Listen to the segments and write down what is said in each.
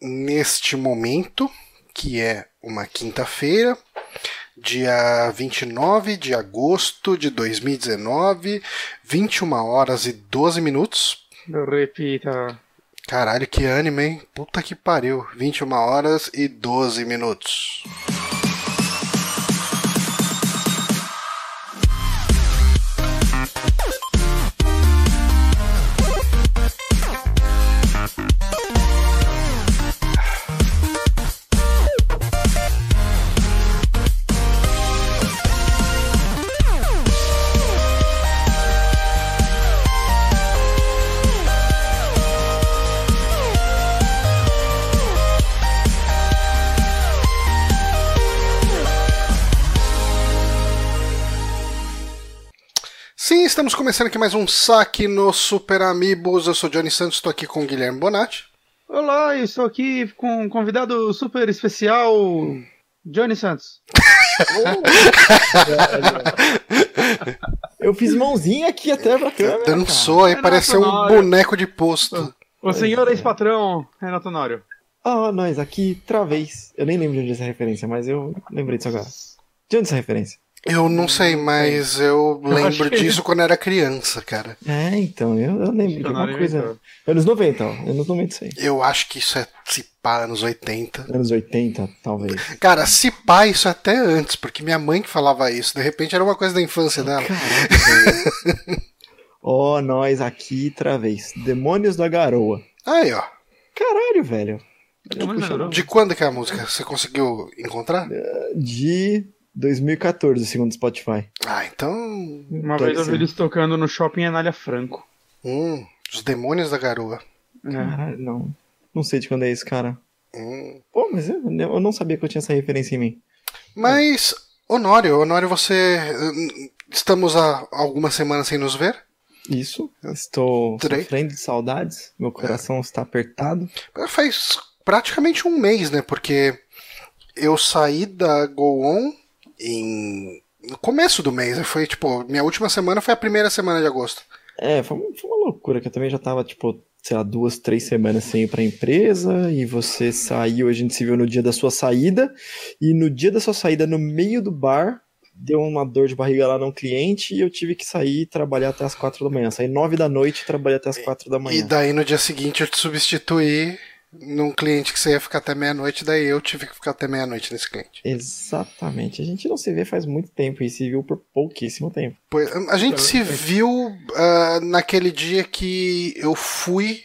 neste momento, que é uma quinta-feira, dia 29 de agosto de 2019, 21 horas e 12 minutos. Repita. Caralho, que anime, hein? Puta que pariu. 21 horas e 12 minutos. Estamos começando aqui mais um saque no Super Amigos. Eu sou Johnny Santos, estou aqui com o Guilherme Bonatti. Olá, eu estou aqui com um convidado super especial, Johnny Santos. Eu fiz mãozinha aqui até pra câmera. Dançou aí, É pareceu um Nório. boneco de posto. O senhor ex-patrão, Renato Honório. Ah, nós aqui, travês. Eu nem lembro de onde é essa referência, mas eu lembrei disso agora. De onde é essa referência? Eu não sei, mas eu lembro que- disso quando era criança, cara. É, então, eu, eu lembro de alguma coisa. inventou. Anos 90, ó. Anos 90 isso aí. Eu acho que isso é se pá, anos 80. Anos 80, talvez. Cara, se pá, isso é até antes, porque minha mãe que falava isso. De repente era uma coisa da infância dela. Caraca. Ó, nós aqui, travês. Demônios da Garoa. Aí, ó. Caralho, velho. De quando que é a música? Você conseguiu encontrar? De 2014, segundo o Spotify. Ah, então. Uma Deve vez eu vi eles tocando no shopping Anália Franco. Hum, os demônios da garoa. É. Caralho, não. Não sei de quando é isso, cara. Hum. Pô, mas eu, eu não sabia que eu tinha essa referência em mim. Mas, Honório, Honório, você. hum, Estamos há algumas semanas sem nos ver? Isso, estou Três. sofrendo de saudades, meu coração está apertado. Faz praticamente um mês, né? Porque eu saí da Go On em. No começo do mês, foi tipo, minha última semana foi a primeira semana de agosto. É, foi, foi uma loucura, que eu também já tava, tipo, sei lá, duas, três semanas sem ir pra empresa, e você saiu, a gente se viu no dia da sua saída, e no dia da sua saída, no meio do bar, deu uma dor de barriga lá num cliente, e eu tive que sair e trabalhar até as quatro da manhã. Saí nove da noite e trabalhei até as quatro da E manhã. daí no dia seguinte eu te substituí num cliente que você ia ficar até meia-noite, daí eu tive que ficar até meia-noite nesse cliente. Exatamente. A gente não se vê faz muito tempo, e se viu por pouquíssimo tempo. Pois, a gente se viu ah, naquele dia que eu fui,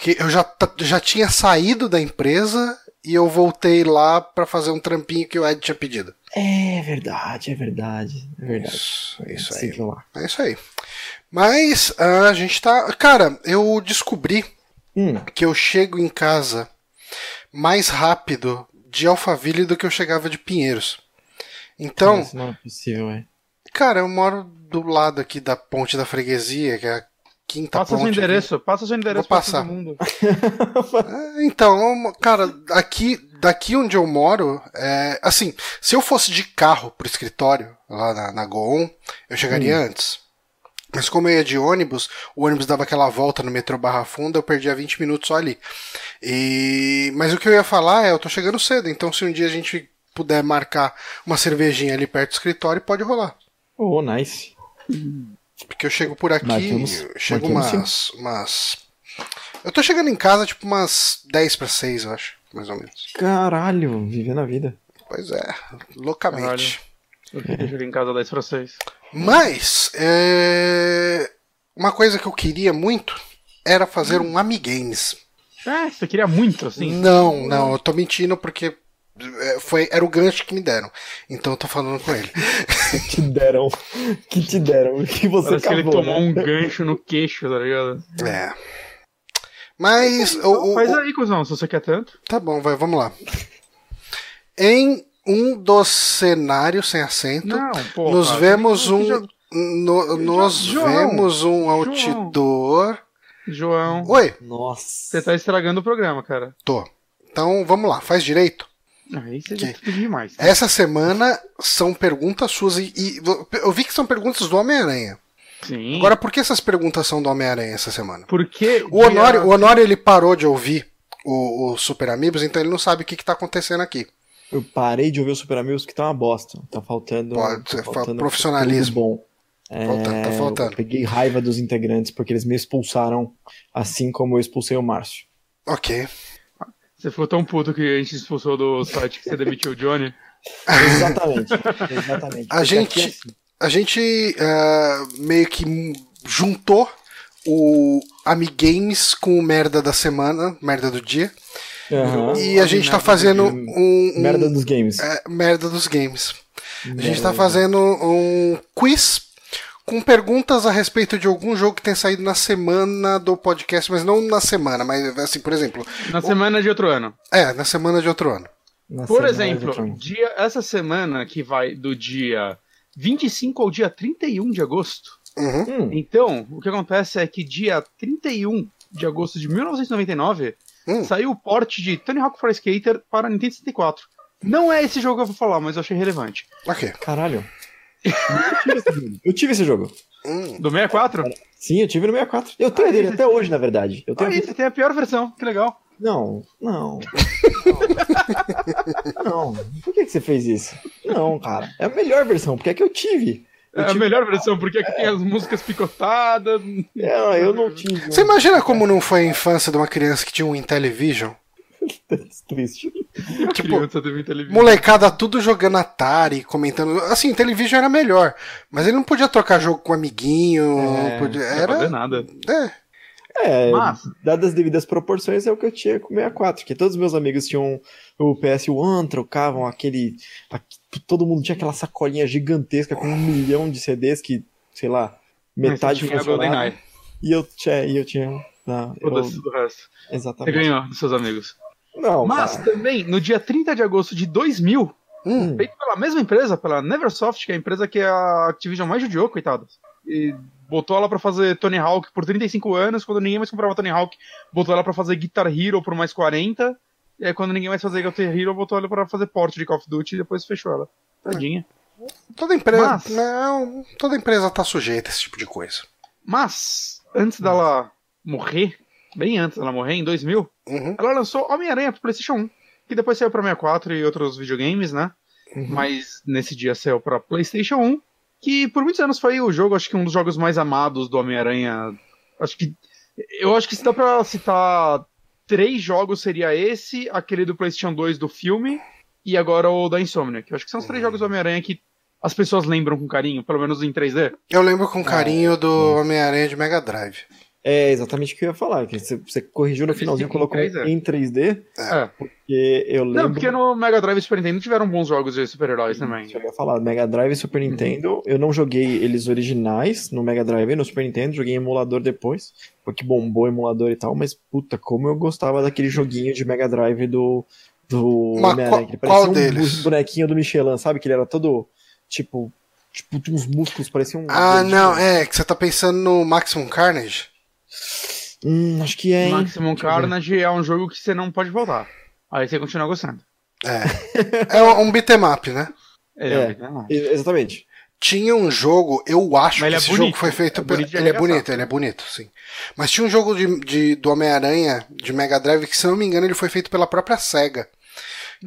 que eu já, já tinha saído da empresa e eu voltei lá pra fazer um trampinho que o Ed tinha pedido. É verdade, é verdade, é verdade. Isso, isso Sim, aí. É isso aí. Mas ah, a gente tá. Cara, eu descobri Hum, que eu chego em casa mais rápido de Alphaville do que eu chegava de Pinheiros. Então, isso não é possível, é. cara, eu moro do lado aqui da ponte da freguesia, que é a quinta Passa ponte. seu aqui. endereço, passa seu endereço Vou passar. todo mundo. É, Então, cara, aqui, daqui onde eu moro, é, assim, se eu fosse de carro pro escritório, lá na, na Goon, eu chegaria antes. Mas como eu ia de ônibus, o ônibus dava aquela volta no metrô Barra Funda, eu perdia 20 minutos só ali. E... Mas o que eu ia falar é, eu tô chegando cedo, então se um dia a gente puder marcar uma cervejinha ali perto do escritório, pode rolar. Oh, nice. Porque eu chego por aqui, eu chego marcamos umas, umas. Eu tô chegando em casa tipo umas 10 para 6, eu acho, mais ou menos. Caralho, vivendo a vida. Pois é, loucamente. Eu chegar em casa 10 pra 6. Mas, é... uma coisa que eu queria muito era fazer um Amigames. É, você queria muito, assim. Não, não, eu tô mentindo porque é, foi, era o gancho que me deram. Então eu tô falando com ele. Que te deram. Que te deram. Que você Parece que ele acabou, tomou né? um gancho no queixo, tá ligado? É. Mas. o- o- Faz aí, cuzão, se você quer tanto. Tá bom, vai, vamos lá. Em um dos cenários sem acento, Não, pô. nos vemos um. jogo- no- João, vemos um outdoor. João, Oi, Nossa. você tá estragando o programa, cara. tô. Então vamos lá, faz direito. Aí você Que? já demais. Essa semana são perguntas suas e, e eu vi que são perguntas do Homem-Aranha. Sim. Agora, por que essas perguntas são do Homem-Aranha essa semana? porque O Honório, o Honório ele parou de ouvir o, o Super Amigos, então ele não sabe o que, que tá acontecendo aqui. Eu parei de ouvir o Super Amigos que tá uma bosta. Tá faltando. Pode, tá fa- faltando profissionalismo. conteúdo bom. É, Faltando, tá faltando. Eu peguei raiva dos integrantes porque eles me expulsaram, assim como eu expulsei o Márcio. Ok. Você ficou tão puto que a gente expulsou do site que você demitiu o Johnny. Exatamente. exatamente. A Porque gente- é assim. A gente ah, meio que juntou o Amigames com o merda da semana, merda do dia. Aham. E a gente tá merda do fazendo um, um- Merda dos games. é, merda dos games. A gente Merda. tá fazendo um quiz com perguntas a respeito de algum jogo que tem saído na semana do podcast, mas não na semana, mas assim, por exemplo, Na semana de outro ano. é, na semana de outro ano. Na Por exemplo, dia, essa semana que vai do dia 25 ao dia 31 de agosto. Uhum. Hum, Então, o que acontece é que dia 31 de agosto de 1999 Hum. saiu o port de Tony Hawk Pro Skater para Nintendo 64. Não é esse jogo que eu vou falar, mas eu achei relevante. Ok. caralho. Eu tive esse jogo. Eu tive esse jogo. Hum. Do 64? Sim, eu tive no 64. Eu tenho Ah, dele até hoje, na verdade. Eu tenho Aí, você tem a pior versão, que legal. Não, não. Não. não. Por que, que você fez isso? Não, cara. É a melhor versão, porque é que eu tive. É a tive- melhor versão, porque aqui tem as músicas picotadas. É, eu não tive. Você imagina como não foi a infância de uma criança que tinha um Intellivision? Triste. Tipo, televisão. molecada tudo jogando Atari, comentando. Assim, Intellivision era melhor, mas ele não podia trocar jogo com amiguinho. É, não podia- Não era. nada. É. É, Mas- dadas as devidas proporções, é o que eu tinha com o 64, que todos os meus amigos tinham o PS1, trocavam aquele. aqu- Todo mundo tinha aquela sacolinha gigantesca com um milhão de CDs que, sei lá, metade você funcionava. E eu tinha. E eu tinha não, eu- Foda-se do resto. Você exatamente. ganhou dos seus amigos. Não, Mas cara. também, no dia 30 de agosto de 2000, Hum. feito pela mesma empresa, pela Neversoft, que é a empresa que a Activision mais judiou, coitada. E botou ela pra fazer Tony Hawk por 35 anos, quando ninguém mais comprava Tony Hawk, botou ela pra fazer Guitar Hero por mais 40, e aí quando ninguém mais fazia Guitar Hero, botou ela pra fazer port de Call of Duty e depois fechou ela. Tadinha. Toda empresa. Mas- Não, toda empresa tá sujeita a esse tipo de coisa. Mas, antes dela morrer, bem antes dela morrer, em 2000, Uhum. ela lançou Homem-Aranha pro PlayStation 1, que depois saiu pra 64 e outros videogames, né? Mas nesse dia saiu pra PlayStation 1, que por muitos anos foi o jogo, acho que um dos jogos mais amados do Homem-Aranha. Acho que. Eu acho que se dá pra citar três jogos, seria esse, aquele do PlayStation 2 do filme, e agora o da Insomniac. Eu acho que são os três jogos do Homem-Aranha que as pessoas lembram com carinho, pelo menos em 3D. Eu lembro com carinho do Homem-Aranha de Mega Drive. É exatamente o que eu ia falar. Que você, você corrigiu no finalzinho, Em colocou 3D. em 3D, É. porque eu lembro. Não, porque no Mega Drive e Super Nintendo tiveram bons jogos de super-heróis também. Eu ia falar, Mega Drive e Super Uhum. Nintendo, eu não joguei eles originais no Mega Drive e no Super Nintendo, joguei em emulador depois, porque bombou o emulador e tal, mas puta, como eu gostava daquele joguinho de Mega Drive do, do Mas Homem-Aranha, que qual- parecia qual um deles? bonequinho do Michelin, sabe? Que ele era todo, tipo, tipo, uns músculos, parecia um... Ah, não, é que você tá pensando no Maximum Carnage? Hum, acho que é, hein? Maximum Deixa eu ver. Carnage é um jogo que você não pode voltar. Aí você continua gostando. É. É um beat'em up, né? Ele É. é, um E- Exatamente. Tinha um jogo, eu acho Mas que ele é esse bonito, jogo foi feito é bonito ele é bonito, ele é bonito, sim. Mas tinha um jogo de, de- do Homem-Aranha de Mega Drive que, se não me engano, ele foi feito pela própria SEGA.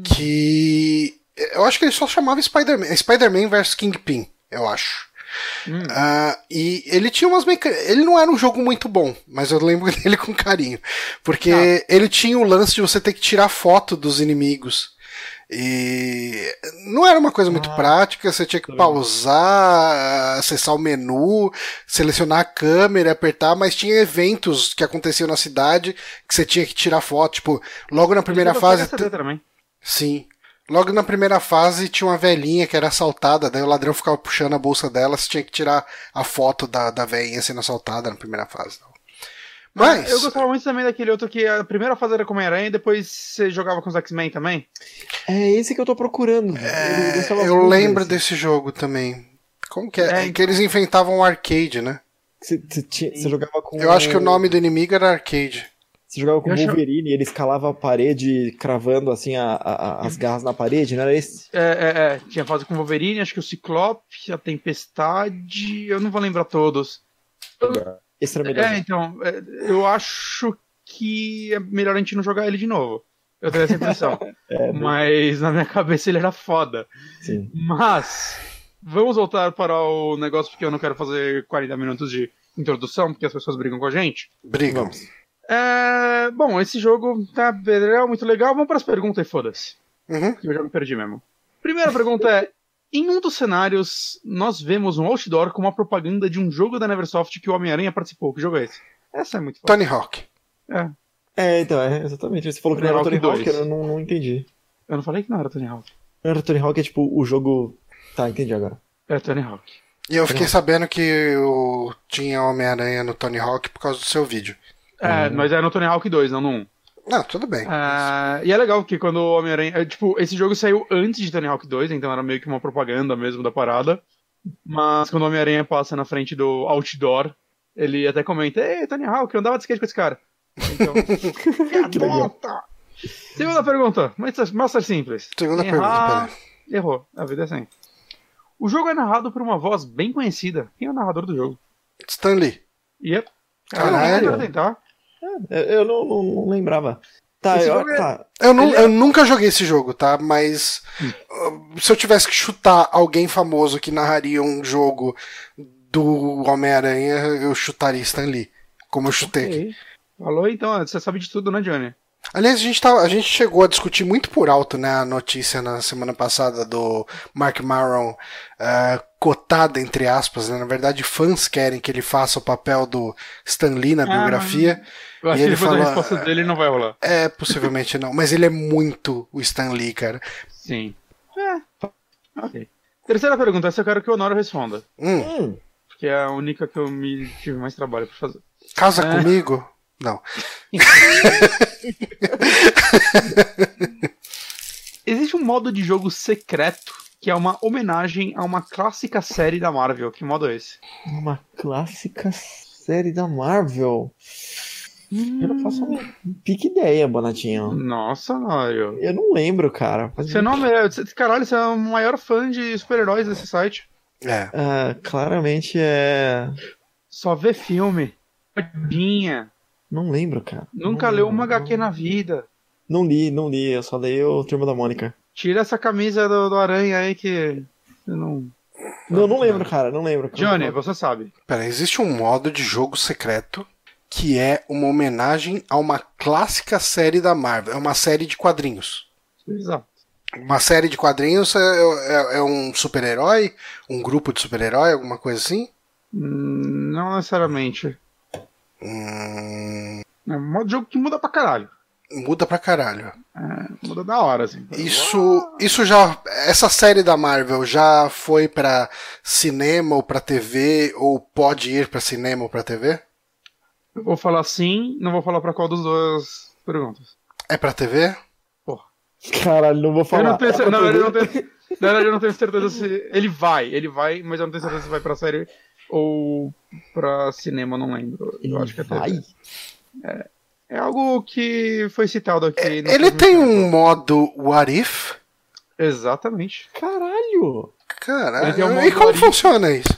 Que. Eu acho que ele só chamava Spider-Man. Spider-Man vs Kingpin, eu acho. Hum. Ah, e ele tinha umas mecânicas. Ele não era um jogo muito bom, mas eu lembro dele com carinho. Porque Ah. ele tinha o lance de você ter que tirar foto dos inimigos. E não era uma coisa muito Ah, prática, você tinha que pausar, acessar o menu, selecionar a câmera, apertar, mas tinha eventos que aconteciam na cidade que você tinha que tirar foto. Tipo, logo na primeira fase. Sim. Logo na primeira fase tinha uma velhinha que era assaltada, daí o ladrão ficava puxando a bolsa dela, você tinha que tirar a foto da, da velhinha sendo assaltada na primeira fase. Mas, Eu gostava muito também daquele outro que a primeira fase era com Homem-Aranha e depois você jogava com os X-Men também. É esse que eu tô procurando. é, eu muito lembro desse. desse jogo também. Como que é? É, É que eles enfrentavam o arcade, né? Você jogava com. Eu acho que o nome do inimigo era arcade. Você jogava com o Wolverine e ele escalava a parede cravando assim a- a- a- as garras na parede, não era esse? É, é, é. Tinha fase com o Wolverine, acho que o Ciclope, a Tempestade, eu não vou lembrar todos. Esse era melhor. É, então, é, eu acho que é melhor a gente não jogar ele de novo. Eu tenho essa impressão. É, Mas na minha cabeça ele era foda. sim. Mas vamos voltar para o negócio porque eu não quero fazer 40 minutos de introdução, porque as pessoas brigam com a gente. Brigam. Vamos. É, bom, esse jogo tá legal, muito legal. Vamos para as perguntas e foda-se. Uhum. que eu já me perdi mesmo. Primeira pergunta é: em um dos cenários, nós vemos um outdoor com uma propaganda de um jogo da Neversoft que o Homem-Aranha participou. Que jogo é esse? Essa é muito foda. Tony Hawk. É, É, então, é, exatamente. Você falou que não era Tony Tony Hawk Hawk, 2. eu não, não entendi. eu não falei que não era Tony Hawk. Não era Tony Hawk, é tipo o jogo. Tá, entendi agora. É Tony Hawk. E eu fiquei sabendo que eu tinha Homem-Aranha no Tony Hawk por causa do seu vídeo. É, mas é no Tony Hawk 2, não no 1. Não, tudo bem. É, e é legal que quando o Homem-Aranha. é, Tipo, esse jogo saiu antes de Tony Hawk 2, então era meio que uma propaganda mesmo da parada. Mas quando o Homem-Aranha passa na frente do outdoor, ele até comenta: Ei, Tony Hawk, eu andava de skate com esse cara. Então. Que legal. Volta! Segunda pergunta, Master Simples. Segunda Errar- pergunta, peraí. Errou, a vida é assim. O jogo é narrado por uma voz bem conhecida. Quem é o narrador do jogo? Stan Lee. Yep. Caralho. Eu tentar. Eu, eu não, não, não lembrava. Tá, eu, é- tá. Eu, Ele é- eu nunca joguei esse jogo, tá? Mas uh, se eu tivesse que chutar alguém famoso que narraria um jogo do Homem-Aranha, eu chutaria Stan Lee. Como eu chutei aqui. Ok. Falou então, você sabe de tudo, né, Johnny? Aliás, a gente, tava- a gente chegou a discutir muito por alto né, a notícia na semana passada do Mark Maron eh, cotada, entre aspas. Né? Na verdade, fãs querem que ele faça o papel do Stan Lee na biografia. Eu acho que ele depois da fala- resposta dele não vai rolar. É, possivelmente não. Mas ele é muito o Stan Lee, cara. Sim. É. Ok. Terceira pergunta, essa eu quero que o Honório responda. Hum, Hum, Porque é a única que eu me tive mais trabalho pra fazer. casa É. comigo? Não. Existe um modo de jogo secreto que é uma homenagem a uma clássica série da Marvel. Que modo é esse? uma clássica série da Marvel. Eu não faço uma pique ideia, Bonatinho. Nossa, Honório. Eu não lembro, cara. Você não é. você- Caralho, você é o maior fã de super-heróis desse site. É. Ah, claramente é. Só vê filme. Tadinha. Não lembro, cara. Nunca não, leu uma não- HQ na vida. Não li, não li. Eu só leio o Turma da Mônica. Tira essa camisa do, do Aranha aí que. Eu não. Não, não lembro, cara. Não lembro. Johnny, você sabe. Pera, existe um modo de jogo secreto que é uma homenagem a uma clássica série da Marvel. É uma série de quadrinhos. Exato. Uma série de quadrinhos é, é- é um super-herói? Um grupo de super-herói? Alguma coisa assim? Hum, Não necessariamente. Hum, É um modo de jogo que muda pra caralho. muda pra caralho. Muda da hora, assim. Isso, isso já. Essa série da Marvel já foi pra cinema ou pra TV? Ou pode ir pra cinema ou pra TV? Eu vou falar sim, não vou falar pra qual das duas perguntas. É pra TV? Porra. Caralho, não vou falar. Eu não tenho, É não, TV? eu não tenho, na verdade, eu não tenho certeza se. Ele vai, ele vai, mas eu não tenho certeza se vai pra série ou pra cinema, não lembro. Eu acho que é TV. Vai? É algo que foi citado aqui. no Ele tem um modo What If? Exatamente. Caralho! Caralho. Ele um e como funciona isso?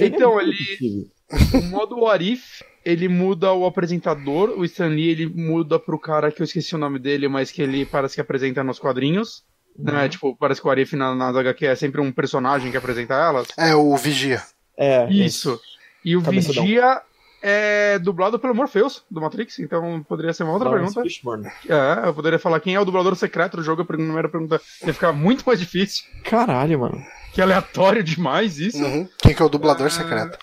Então, é ele-. O modo What If, ele muda o apresentador, o Stan Lee, ele muda pro cara que eu esqueci o nome dele, mas que ele parece que apresenta nos quadrinhos. Né? Tipo, parece que o Arif na, nas HQ é sempre um personagem que apresenta elas. É o Vigia. É, Isso. E o Cabeçudão. Vigia é dublado pelo Morpheus, do Matrix, então poderia ser uma outra Lawrence pergunta. Fishburne. É, eu poderia falar quem é o dublador secreto do jogo, a primeira pergunta ia ficar muito mais difícil. Caralho, mano. Que aleatório demais isso. Uhum. Quem que é o dublador Ah. secreto?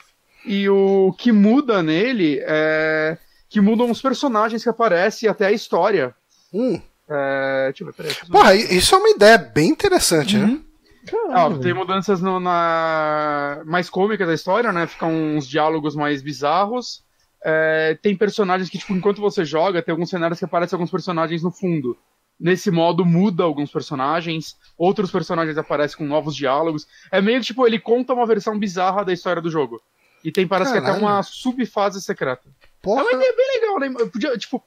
E o que muda nele é que mudam os personagens que aparecem e até a história. Hum. É, deixa eu ver, peraí. deixa eu ver. Porra, isso é uma ideia bem interessante, né? Uhum. Caralho. Ah, tem mudanças no- na mais cômicas da história, né? Ficam uns diálogos mais bizarros. É, tem personagens que, tipo, enquanto você joga, tem alguns cenários que aparecem alguns personagens no fundo. Nesse modo, muda alguns personagens, outros personagens aparecem com novos diálogos. É meio que, tipo, ele conta uma versão bizarra da história do jogo. E tem, parece que até Caralho. uma subfase secreta. É Porra. uma ideia bem legal, né? Eu Podia, tipo,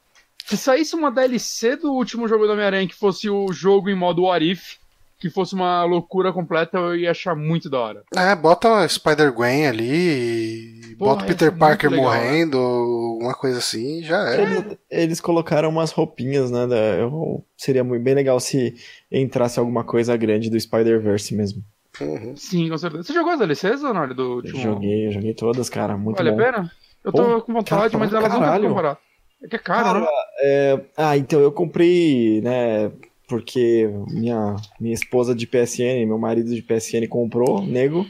se saísse uma DLC do último jogo do Homem-Aranha que fosse o jogo em modo What If, que fosse uma loucura completa, eu ia achar muito da hora. É, bota Spider-Gwen ali, Porra, bota Peter ser Parker legal, né? morrendo, alguma coisa assim, já é. Eles, eles colocaram umas roupinhas, né? da- eu- seria muito, bem legal se entrasse alguma coisa grande do Spider-Verse mesmo. Uhum. Sim, com certeza. Você jogou as DLCs, Honório, do Eu último? joguei, eu joguei todas, cara. Muito Vale bom. a pena? Eu tô Pô, com vontade, cara, mas elas não estão comparadas. É que é caro, Cara, né? é, ah, então eu comprei, né? Porque minha, minha esposa de PSN, meu marido de PSN comprou, nego.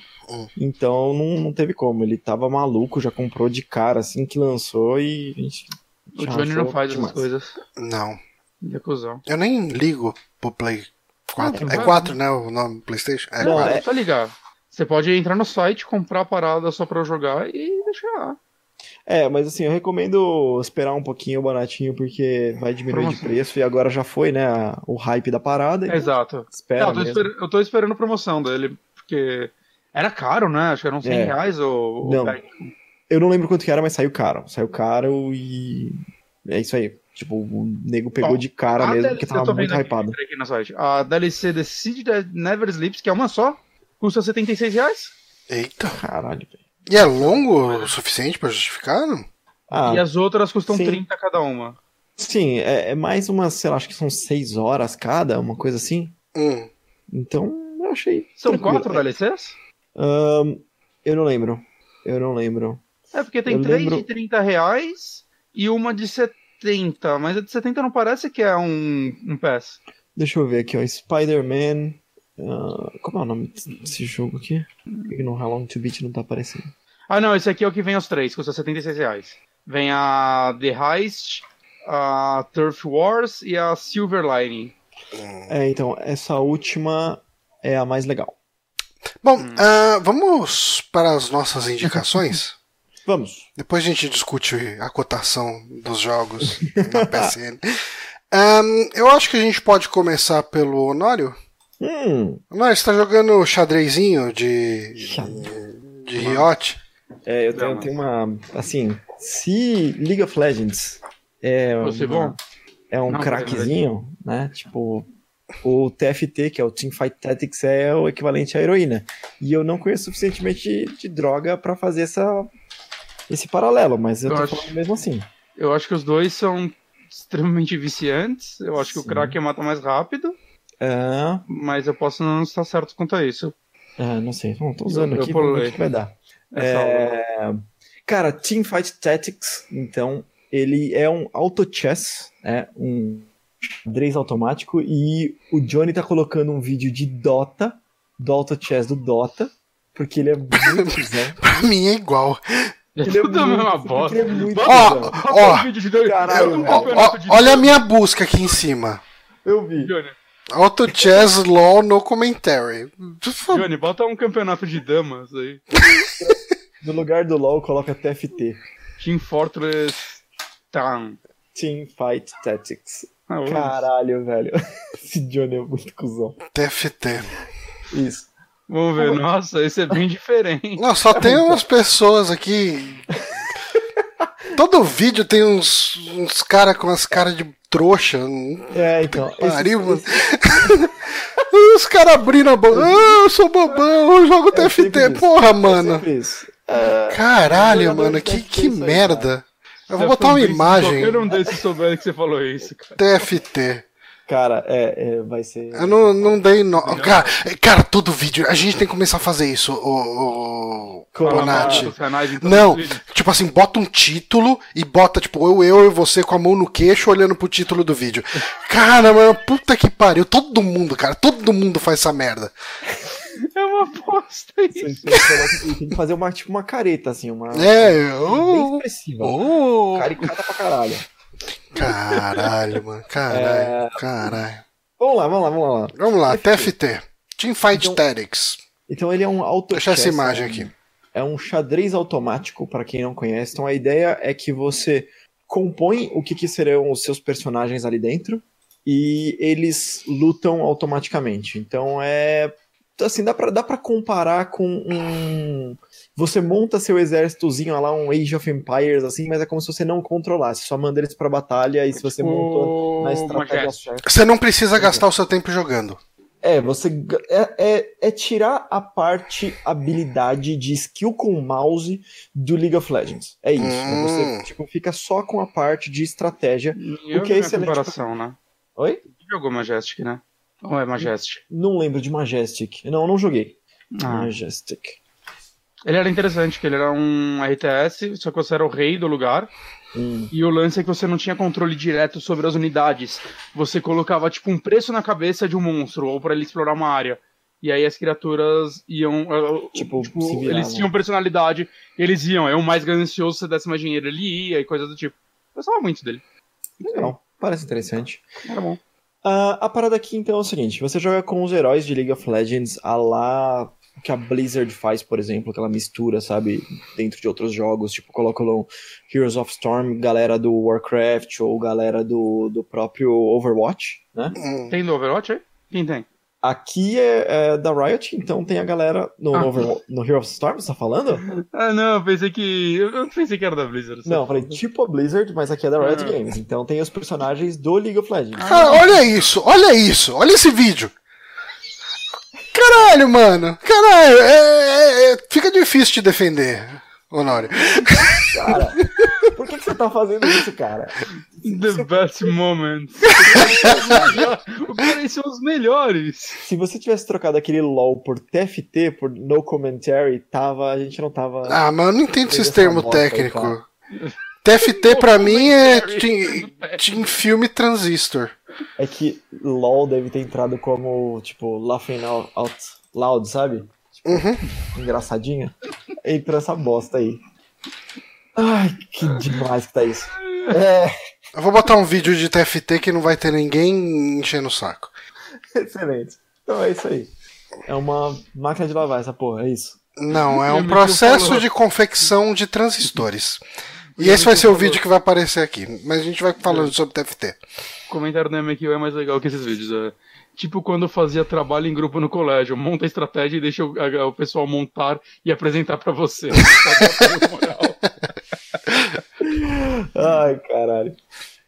Então não, não teve como. Ele tava maluco, já comprou de cara assim que lançou e gente. O Johnny não faz demais. essas coisas. Não. Ele é cuzão. Eu nem ligo pro Play 4. Não, é vai. 4, né? O nome PlayStation? É Não, Não, 4. não é- precisa ligar. Você pode entrar no site, comprar a parada só pra eu jogar e deixar lá. É, mas assim, eu recomendo esperar um pouquinho o baratinho, porque vai diminuir de Promoção. preço e agora já foi, né? a- o hype da parada. então Exato. É, Espera eu, tô mesmo. esper- eu tô esperando a promoção dele, porque era caro, né? Acho que eram 100 É. reais o, o Não. Eu não lembro quanto que era, mas saiu caro. Saiu caro e. É isso aí. Tipo, o nego pegou Ó, de cara mesmo, DLC, tô tava muito aqui, hypado. aqui site. A DLC The Seed That Never Sleeps, que é uma só, custa 76 reais. Eita. Caralho, velho. E é longo o suficiente pra justificar? não? Ah, E as outras custam sim. 30 cada uma. sim, é, é mais umas, sei lá, acho que são seis horas cada, uma coisa assim. Hum. Então, eu achei. São quatro DLCs? Ahn, eu não lembro. Eu não lembro. É, porque tem Eu três lembro- de 30 reais e uma de 70. Mas a de 70 não parece que é um, um pass. Deixa eu ver aqui, ó. Spider-Man. ah, como é o nome desse jogo aqui? Por que no How Long to Beat não tá aparecendo? Ah, não, esse aqui é o que vem aos três, custa 76 reais. Vem a The Heist, a Turf Wars e a Silver Lining. É, então, essa última é a mais legal. Bom, Hum. ah, vamos para as nossas indicações. Vamos. Depois a gente discute a cotação dos jogos na PSN. Ahn, eu acho que a gente pode começar pelo Honório. Hum, Honório, você tá jogando xadrezinho de, de Riot? é, eu tenho, Não, tenho uma. Assim, se League of Legends é, uma- bom? é um craquezinho, né? Tipo, o TFT, que é o Teamfight Tactics, é o equivalente à heroína. E eu não conheço suficientemente de, de droga pra fazer essa, esse paralelo, mas eu, Eu tô acho- falando mesmo assim. Eu acho que os dois são extremamente viciantes. Eu acho que o Sim. crack mata mais rápido, Ah, mas eu posso não estar certo quanto a isso. ah, não sei, não tô usando Eu- eu aqui, vamos ver o que vai dar. É. Cara, Teamfight Tactics, então, ele é um auto chess, é um xadrez automático, e o Johnny tá colocando um vídeo de Dota, do auto chess do Dota, porque ele é muito. Pra mim é igual. É Ele tudo a muito- mesma bosta. ele é muito Ó, ó, olha a minha busca aqui em cima. Eu vi. Auto Chess LOL no commentary. Johnny, bota um campeonato de damas aí. No lugar do LoL, coloca TFT. Team Fortress Town. Teamfight Tactics. Ah, Caralho, velho. Esse Johnny é muito cuzão. TFT. Isso. Vamos ver, nossa, esse é bem diferente. Não, só tem umas pessoas aqui. Todo vídeo tem uns, uns caras com as caras de trouxa. É, então. esse- Pariu, mano. esse- Os caras abrindo a boca. Ah, eu sou bobão, eu jogo É TFT. isso. Porra, é mano. É, Caralho, mano, que, que isso aí, merda. Eu vou Eu botar uma imagem. Qualquer um desses souber que você falou isso, cara. TFT. Cara, é, é, vai ser. Eu não, não dei no... Cara, cara, todo vídeo. A gente tem que começar a fazer isso, o, o, Nath. canais Não, tipo assim, bota um título e bota, tipo, eu, eu e você com a mão no queixo olhando pro título do vídeo. Cara, mano, puta que pariu. Todo mundo, cara, todo mundo faz essa merda. É uma bosta Você- isso. Tem que fazer uma, tipo, uma careta, assim, uma. É, Bem oh, expressiva. oh. Caricata pra caralho. Caralho, mano, caralho, caralho. Vamos lá, vamos lá, vamos lá. Vamos lá, TFT. Teamfight Então- Tactics. Então ele é um auto Deixa essa imagem é um- aqui. É um xadrez automático, para quem não conhece. Então a ideia é que você compõe o que, que serão os seus personagens ali dentro e eles lutam automaticamente. Então é. Assim, dá pra, dá pra comparar com um. Você monta seu exércitozinho lá, um Age of Empires, assim, mas é como se você não controlasse. Só manda eles pra batalha e se você montou na O estratégia certa. Você não precisa gastar o seu tempo jogando. É, você. É, é, é tirar a parte habilidade de skill com o mouse do League of Legends. É isso. né? Hum. Você tipo, fica só com a parte de estratégia. Eu que é vi a excelente comparação, né? Oi? Jogou Majestic, né? Ou é Majestic? Não lembro de Majestic. Não, não joguei. Ah. Majestic. Ele era interessante, que ele era um RTS, só que você era o rei do lugar. Hum. E o lance é que você não tinha controle direto sobre as unidades. Você colocava, tipo, um preço na cabeça de um monstro, ou pra ele explorar uma área. E aí as criaturas iam. eh, Tipo, se viravam. eles tinham personalidade, eles iam. É o mais ganancioso, se você desse mais dinheiro, ele ia e coisa do tipo. Eu gostava muito dele. Legal. Parece interessante. Era bom. Ah, a parada aqui então é o seguinte: você joga com os heróis de League of Legends a lá o que a Blizzard faz, por exemplo, aquela mistura, sabe, dentro de outros jogos, tipo, coloca lá um Heroes of Storm, galera do Warcraft ou galera do, do próprio Overwatch, né? Hum. Tem do Overwatch aí? Quem tem? Aqui é, é da Riot, então tem a galera no, Ah. No Heroes of Storm, você tá falando? Ah, não, eu pensei que. Eu pensei que era da Blizzard. Não, eu falei tipo a Blizzard, mas aqui é da Riot Ah. Games, então tem os personagens do League of Legends. Cara, olha isso, olha isso, olha esse vídeo. Caralho, mano. Caralho, é, é- é- fica difícil te defender, Honório. Cara, por que, que você tá fazendo isso, cara? The best moments. o cara, são os melhores. Se você tivesse trocado aquele LOL por TFT, por No Commentary, tava, a gente não tava. Ah, mas eu não entendo esses termos técnicos. TFT pra mim é team Filme Transistor. É que LOL deve ter entrado como, tipo, laughing out, out loud, sabe? Tipo, Uhum. engraçadinho. Entrou essa bosta aí. Ai, que demais que tá isso. É, Eu vou botar um vídeo de TFT que não vai ter ninguém enchendo o saco. excelente. Então é isso aí. É uma máquina de lavar essa porra, é isso. Não, é um processo de confecção de transistores. E esse vai ser o vídeo que vai aparecer aqui. Mas a gente vai falando sobre TFT. Comentário do MQ é mais legal que esses vídeos. É. Tipo quando fazia trabalho em grupo no colégio, monta a estratégia e deixa o, a- o pessoal montar e apresentar pra você. Ai, caralho.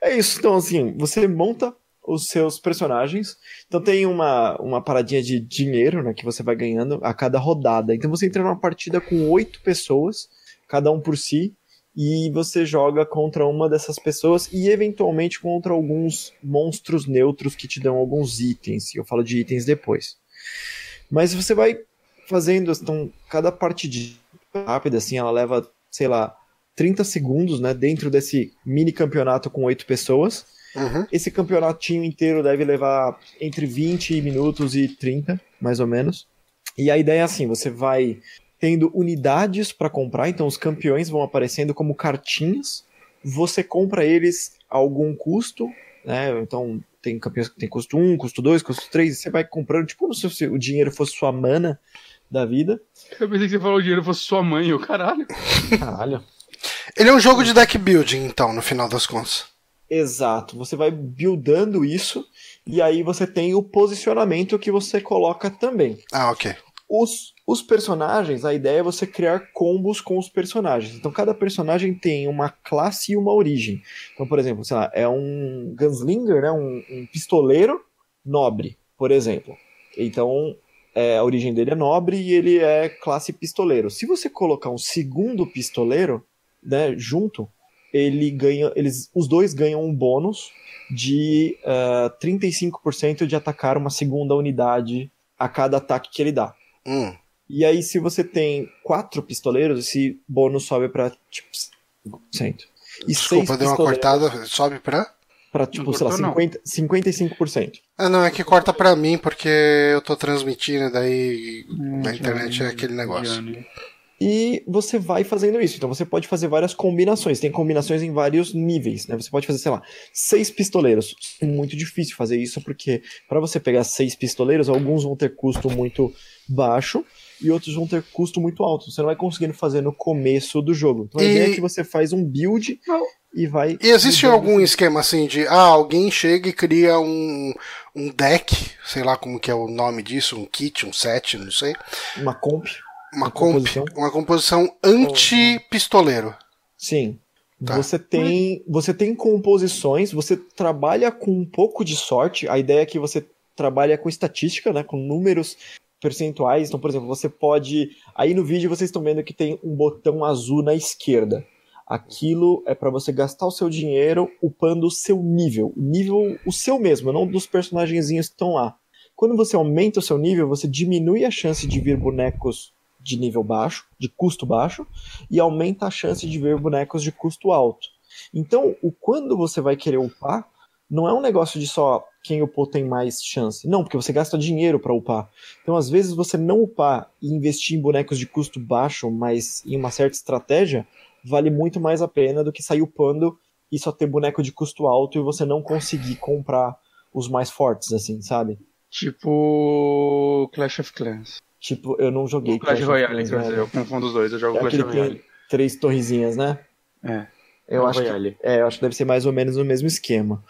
É isso, então assim, você monta os seus personagens. Então tem uma, uma paradinha de dinheiro, né, que você vai ganhando a cada rodada. Então você entra numa partida com oito pessoas, cada um por si, e você joga contra uma dessas pessoas e eventualmente contra alguns monstros neutros que te dão alguns itens. Eu falo de itens depois. Mas você vai fazendo, então, cada partidinha rápida, assim, ela leva, sei lá, 30 segundos, né, dentro desse mini campeonato com oito pessoas. Uhum. Esse campeonatinho inteiro deve levar entre 20 minutos e 30, mais ou menos. E a ideia é assim, você vai tendo unidades para comprar, então os campeões vão aparecendo como cartinhas. Você compra eles a algum custo, né? Então tem campeões que tem custo 1, custo 2, custo 3, e você vai comprando, tipo como se o dinheiro fosse sua mana da vida. Eu pensei que você falou que o dinheiro fosse sua mãe, o caralho. Caralho. Ele é um jogo de deck building, então, no final das contas. Exato, você vai buildando isso e aí você tem o posicionamento que você coloca também. Ah, ok. Os, os personagens, a ideia é você criar combos com os personagens. Então cada personagem tem uma classe e uma origem. Então, por exemplo, sei lá, é um gunslinger, né, um, um pistoleiro nobre, por exemplo. Então é, a origem dele é nobre e ele é classe pistoleiro. Se você colocar um segundo pistoleiro, né, junto, ele ganha, eles, os dois ganham um bônus de ah, 35% de atacar uma segunda unidade a cada ataque que ele dá. Hum. E aí, se você tem quatro pistoleiros, esse bônus sobe pra tipo 5%. E Desculpa, deu uma cortada. Sobe pra. Pra, tipo, Não sei lá, cortou, não. 50, 55%. Ah, não, é que corta pra mim porque eu tô transmitindo, daí na internet é aquele negócio. E você vai fazendo isso. Então você pode fazer várias combinações. Tem combinações em vários níveis, né? Você pode fazer, sei lá, seis pistoleiros. É muito difícil fazer isso porque para você pegar seis pistoleiros, alguns vão ter custo muito baixo e outros vão ter custo muito alto. Você não vai conseguindo fazer no começo do jogo. Então a E- ideia é que você faz um build Não. e vai. E existe algum esquema assim de, ah, alguém chega e cria um, um deck, sei lá como que é o nome disso, um kit, um set, não sei, uma comp. uma Uma comp, composição? uma composição anti-pistoleiro. Sim. Tá. Você tem, você tem composições, você trabalha com um pouco de sorte. A ideia é que você trabalha com estatística, né, com números percentuais. Então, por exemplo, você pode. Aí no vídeo vocês estão vendo que tem um botão azul na esquerda. Aquilo é para você gastar o seu dinheiro upando o seu nível. O nível, o seu mesmo, não dos personagenzinhos que estão lá. Quando você aumenta o seu nível, você diminui a chance de vir bonecos de nível baixo, de custo baixo, e aumenta a chance de ver bonecos de custo alto. Então, o quando você vai querer upar, não é um negócio de só quem upou tem mais chance. Não, porque você gasta dinheiro para upar. Então, às vezes, você não upar e investir em bonecos de custo baixo, mas em uma certa estratégia, vale muito mais a pena do que sair upando e só ter boneco de custo alto e você não conseguir comprar os mais fortes, assim, sabe? Tipo Clash of Clans. Tipo, eu não joguei Clash, Clash Royale, quer dizer, eu confundo os dois, eu jogo é Clash Royale. três torrezinhas, né? É. Eu acho, que, é, eu acho que deve ser mais ou menos o mesmo esquema.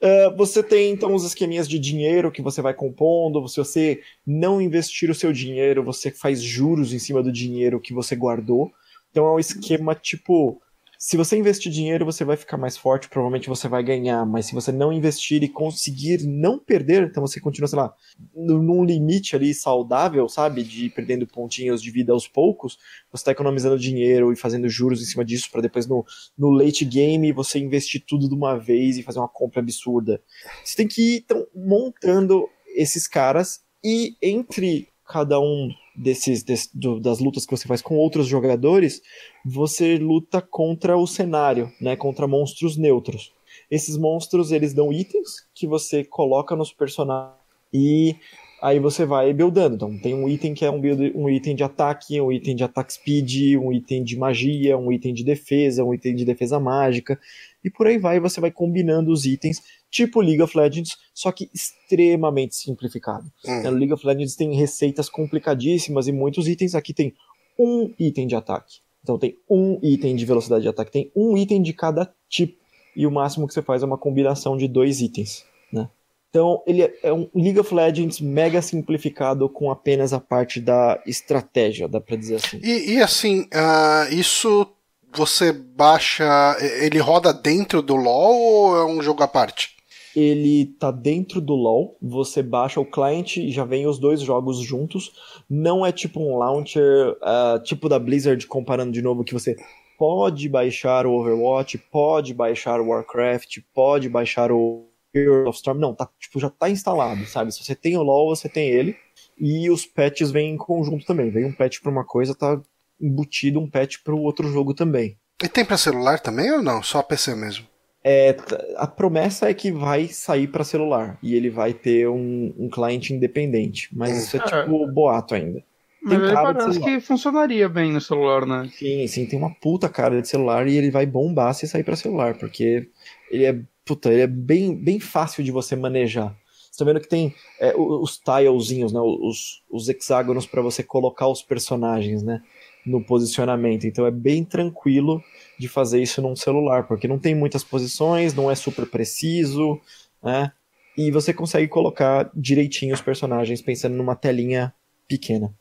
Uh, você tem então os esqueminhas de dinheiro que você vai compondo. Se você não investir o seu dinheiro, você faz juros em cima do dinheiro que você guardou. Então é um esquema tipo se você investir dinheiro, você vai ficar mais forte, provavelmente você vai ganhar, mas se você não investir e conseguir não perder, então você continua, sei lá, num limite ali saudável, sabe, de perdendo pontinhos de vida aos poucos, você está economizando dinheiro e fazendo juros em cima disso para depois no, no late game você investir tudo de uma vez e fazer uma compra absurda. Você tem que ir então, montando esses caras e entre cada um desses, desse, do, das lutas que você faz com outros jogadores, você luta contra o cenário, né, contra monstros neutros. Esses monstros eles dão itens que você coloca nos personagens e aí você vai buildando. Então tem um item que é um, build, um item de ataque, um item de ataque speed, um item de magia, um item de defesa, um item de defesa mágica e por aí vai. Você vai combinando os itens tipo League of Legends, só que extremamente simplificado. Hum. No League of Legends tem receitas complicadíssimas e muitos itens. Aqui tem um item de ataque. Então tem um item de velocidade de ataque, tem um item de cada tipo. E o máximo que você faz é uma combinação de dois itens. Né? Então ele é um League of Legends mega simplificado com apenas a parte da estratégia, dá pra dizer assim. E, e assim, uh, isso você baixa. Ele roda dentro do LoL ou é um jogo à parte? Ele tá dentro do LoL, você baixa o client e já vem os dois jogos juntos. Não é tipo um launcher, uh, tipo da Blizzard, comparando de novo, que você pode baixar o Overwatch, pode baixar o Warcraft, pode baixar o Heroes of Storm. Não, tá, tipo, já tá instalado, sabe? Se você tem o LoL, você tem ele. E os patches vêm em conjunto também. Vem um patch pra uma coisa, tá embutido um patch pro outro jogo também. E tem para celular também ou não? Só PC mesmo? É, a promessa é que vai sair para celular e ele vai ter um, um cliente independente, mas isso é, é. tipo boato ainda. Tem mas cara parece que funcionaria bem no celular, né? Sim, sim, tem uma puta cara de celular e ele vai bombar se sair para celular, porque ele é, puta, ele é bem, bem fácil de você manejar. Você tá vendo que tem é, os tilezinhos, né, os, os hexágonos para você colocar os personagens, né, no posicionamento. Então é bem tranquilo de fazer isso num celular, porque não tem muitas posições, não é super preciso, né? E você consegue colocar direitinho os personagens pensando numa telinha pequena.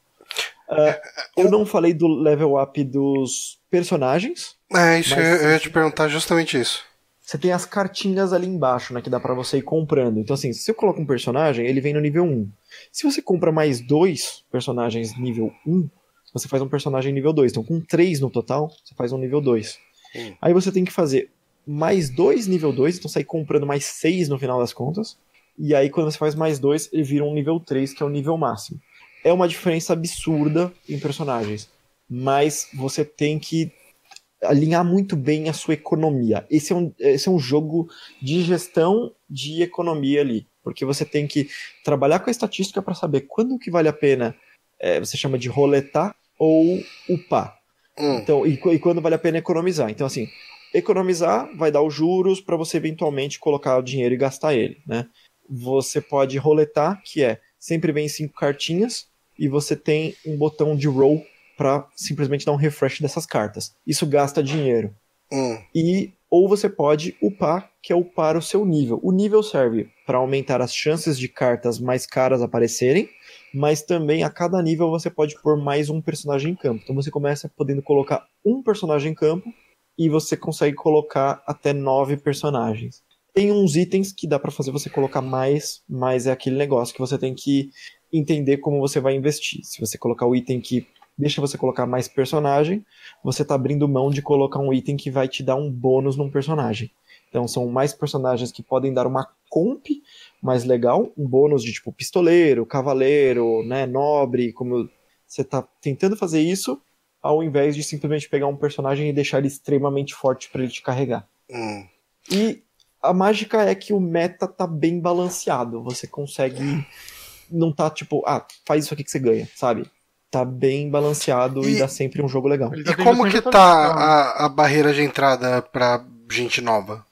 Uh, eu não falei do level up dos personagens. É, isso eu, eu ia te perguntar justamente isso. Você tem as cartinhas ali embaixo, né? Que dá para você ir comprando. Então, assim, se você coloca um personagem, ele vem no nível 1. Se você compra mais dois personagens nível 1, você faz um personagem nível 2. Então, com 3 no total, você faz um nível 2. Hum. Aí você tem que fazer mais 2 nível 2, então sair comprando mais 6 no final das contas. E aí, quando você faz mais 2, ele vira um nível 3, que é o nível máximo. É uma diferença absurda em personagens. Mas você tem que alinhar muito bem a sua economia. Esse é um, esse é um jogo de gestão de economia ali. Porque você tem que trabalhar com a estatística para saber quando que vale a pena é, você chama de roletar ou upar. Hum. Então, e, e, quando vale a pena economizar. Então, assim, economizar vai dar os juros para você eventualmente colocar o dinheiro e gastar ele, né? Você pode roletar, que é sempre vem cinco cartinhas e você tem um botão de roll para simplesmente dar um refresh dessas cartas. Isso gasta dinheiro. Hum. E ou você pode upar, que é upar o seu nível. O nível serve para aumentar as chances de cartas mais caras aparecerem mas também a cada nível você pode pôr mais um personagem em campo. Então você começa podendo colocar um personagem em campo e você consegue colocar até nove personagens. Tem uns itens que dá pra fazer você colocar mais, mas é aquele negócio que você tem que entender como você vai investir. Se você colocar o item que deixa você colocar mais personagem, você tá abrindo mão de colocar um item que vai te dar um bônus num personagem. Então são mais personagens que podem dar uma comp mais legal, um bônus de tipo pistoleiro, cavaleiro, né, nobre, como você tá tentando fazer isso, ao invés de simplesmente pegar um personagem e deixar ele extremamente forte para ele te carregar. Hum. E a mágica é que o meta tá bem balanceado. Você consegue. Não tá tipo, ah, faz isso aqui que você ganha, sabe? Tá bem balanceado e, E- dá sempre um jogo legal. Tá E tendo como que tá atualização. a, a barreira de entrada pra gente nova?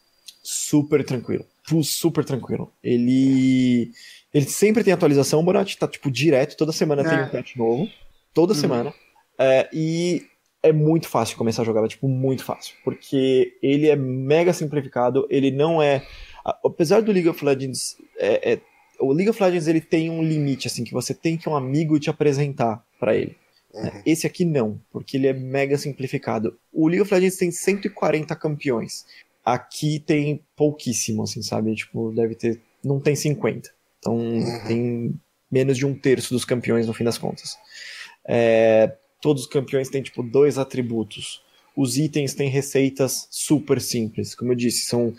Super tranquilo. Super tranquilo. Ele. Ele sempre tem atualização, Bonatti. Tá, tipo, direto. Toda semana É. tem um patch novo. Toda Uhum. semana. É, e é muito fácil começar a jogar. É, tipo, muito fácil. Porque ele é mega simplificado. Ele não é. Apesar do League of Legends. é- é- o League of Legends ele tem um limite, assim, que você tem que um amigo te apresentar pra ele. né? Esse aqui não, porque ele é mega simplificado. O League of Legends tem 140 campeões. Aqui tem pouquíssimo, assim, sabe? Tipo, deve ter. Não tem 50. Então tem menos de um terço dos campeões no fim das contas. É, todos os campeões têm, tipo, dois atributos. Os itens têm receitas super simples. Como eu disse, são.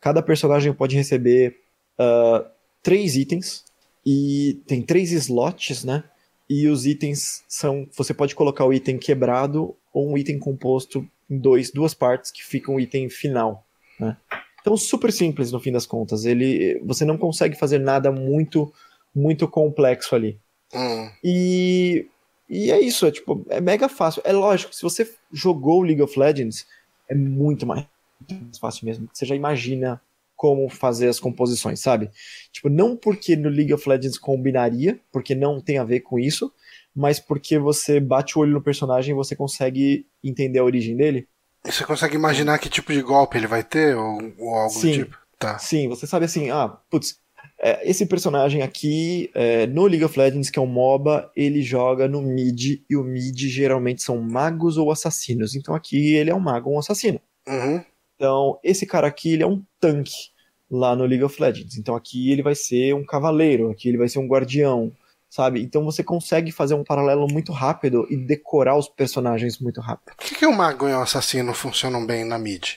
Cada personagem pode receber ah, três itens. E tem três slots, né? E os itens são. Você pode colocar o item quebrado ou um item composto em dois, duas partes que fica um item final. Né? Então, super simples no fim das contas. Ele, você não consegue fazer nada muito, muito complexo ali. Hum. E, e é isso, é tipo, é mega fácil. É lógico, se você jogou League of Legends, é muito mais, muito mais fácil mesmo. Você já imagina como fazer as composições, sabe? Tipo, não porque no League of Legends combinaria, porque não tem a ver com isso, mas porque você bate o olho no personagem e você consegue entender a origem dele. E você consegue imaginar que tipo de golpe ele vai ter? Ou, ou algo Sim. do tipo? Tá. Sim, você sabe assim, ah, putz, é, esse personagem aqui, é, no League of Legends, que é um MOBA, ele joga no mid, e o mid geralmente são magos ou assassinos. Então aqui ele é um mago ou um assassino. Uhum. Então, esse cara aqui, ele é um tanque lá no League of Legends. Então aqui ele vai ser um cavaleiro, aqui ele vai ser um guardião, sabe? Então você consegue fazer um paralelo muito rápido e decorar os personagens muito rápido. Por que, que o mago e o assassino funcionam bem na mid?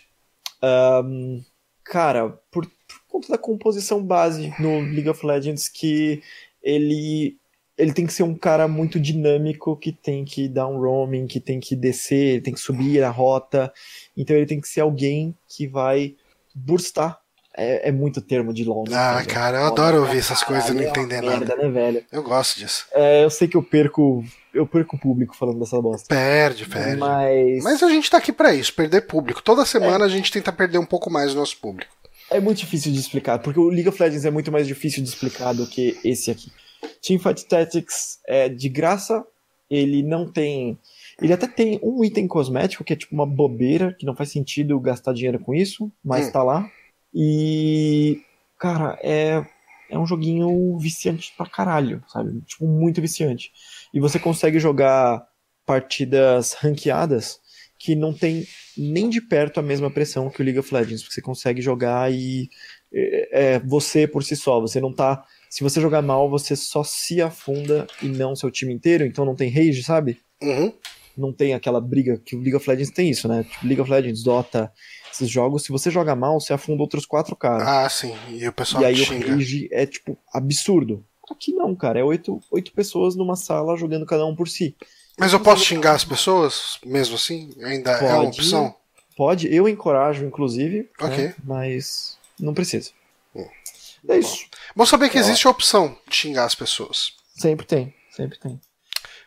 Ahn, cara, por, por conta da composição base no League of Legends, que ele ele tem que ser um cara muito dinâmico, que tem que dar um roaming, que tem que descer, tem que subir a rota. Então ele tem que ser alguém que vai burstar. É, é muito termo de né, Ah, cara, eu adoro ouvir essas coisas e não Caralho, é entender nada. merda, né, velho? Eu gosto disso. É, eu sei que eu perco, eu perco o público falando dessa bosta. Perde, perde. Mas, Mas a gente tá aqui pra isso, perder público. Toda semana a gente tenta perder um pouco mais o nosso público. é muito difícil de explicar, porque o League of Legends é muito mais difícil de explicar do que esse aqui. Teamfight Tactics é de graça, ele não tem. Ele até tem um item cosmético que é tipo uma bobeira, que não faz sentido gastar dinheiro com isso, mas Hum. tá lá. E. Cara, é. É um joguinho viciante pra caralho, sabe? Tipo, muito viciante. E você consegue jogar partidas ranqueadas que não tem nem de perto a mesma pressão que o League of Legends, porque você consegue jogar e é, é você por si só, você não tá. Se você jogar mal, você só se afunda e não seu time inteiro, então não tem rage, sabe? Uhum. Não tem aquela briga que o League of Legends tem isso, né? Tipo, League of Legends, Dota, esses jogos, se você joga mal, você afunda outros quatro caras. Ah, sim. E o pessoal e aí xinga. o rage é, tipo, absurdo. Aqui não, cara, é oito, oito pessoas numa sala jogando cada um por si. Mas eu posso xingar as pessoas, mesmo assim? Ainda é uma Pode. opção? Pode, eu encorajo, inclusive, Ok. né? mas não precisa. Hum. É isso. Bom saber que existe a opção de xingar as pessoas. Sempre tem, sempre tem.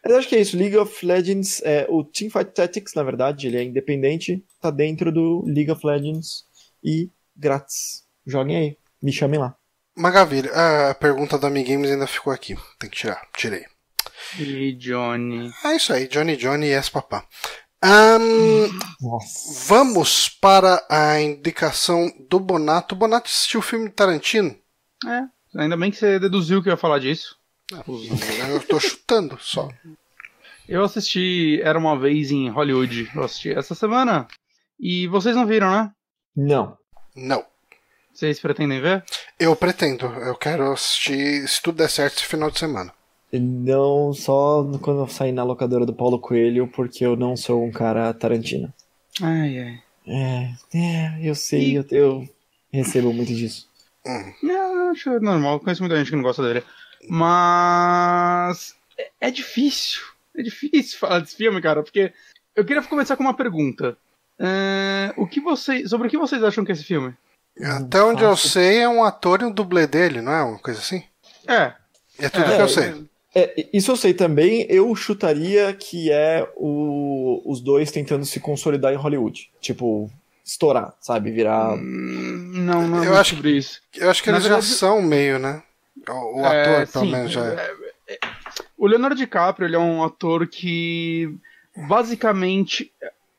Mas acho que é isso. League of Legends, é, o Teamfight Tactics, na verdade, ele é independente, tá dentro do League of Legends e grátis. Joguem aí, me chamem lá. Maravilha. Ah, A pergunta da Mi Games ainda ficou aqui. Tem que tirar. Tirei. E Johnny. É isso aí. Johnny Johnny e yes, papá. Nossa. vamos para a indicação do Bonato. O Bonato assistiu o filme Tarantino? É, ainda bem que você deduziu que eu ia falar disso. Eu tô chutando só. Eu assisti Era Uma Vez em Hollywood. Eu assisti essa semana. E vocês não viram, né? Não. Não. Vocês pretendem ver? Eu pretendo. Eu quero assistir, se tudo der certo, esse final de semana. Não só quando eu sair na locadora do Paulo Coelho, porque eu não sou um cara Tarantino. Ai, ai. É, é eu sei, eu, eu recebo muito disso. Não, acho normal. Conheço muita gente que não gosta dele. Mas. É, é difícil. É difícil falar desse filme, cara, porque. Eu queria começar com uma pergunta. É, o que vocês, sobre o que vocês acham que é esse filme? Até onde eu sei, é um ator e um dublê dele, não é? Uma coisa assim? É. É tudo é, que eu sei. É, isso eu sei também. Eu chutaria que é o, os dois tentando se consolidar em Hollywood. Tipo, estourar, sabe? Virar. Hum, Não, não Eu é acho sobre isso. Eu acho que Na eles verdade- já são meio, né? O, o É, ator, pelo sim, menos, já é. é, é, O Leonardo DiCaprio, ele é um ator que basicamente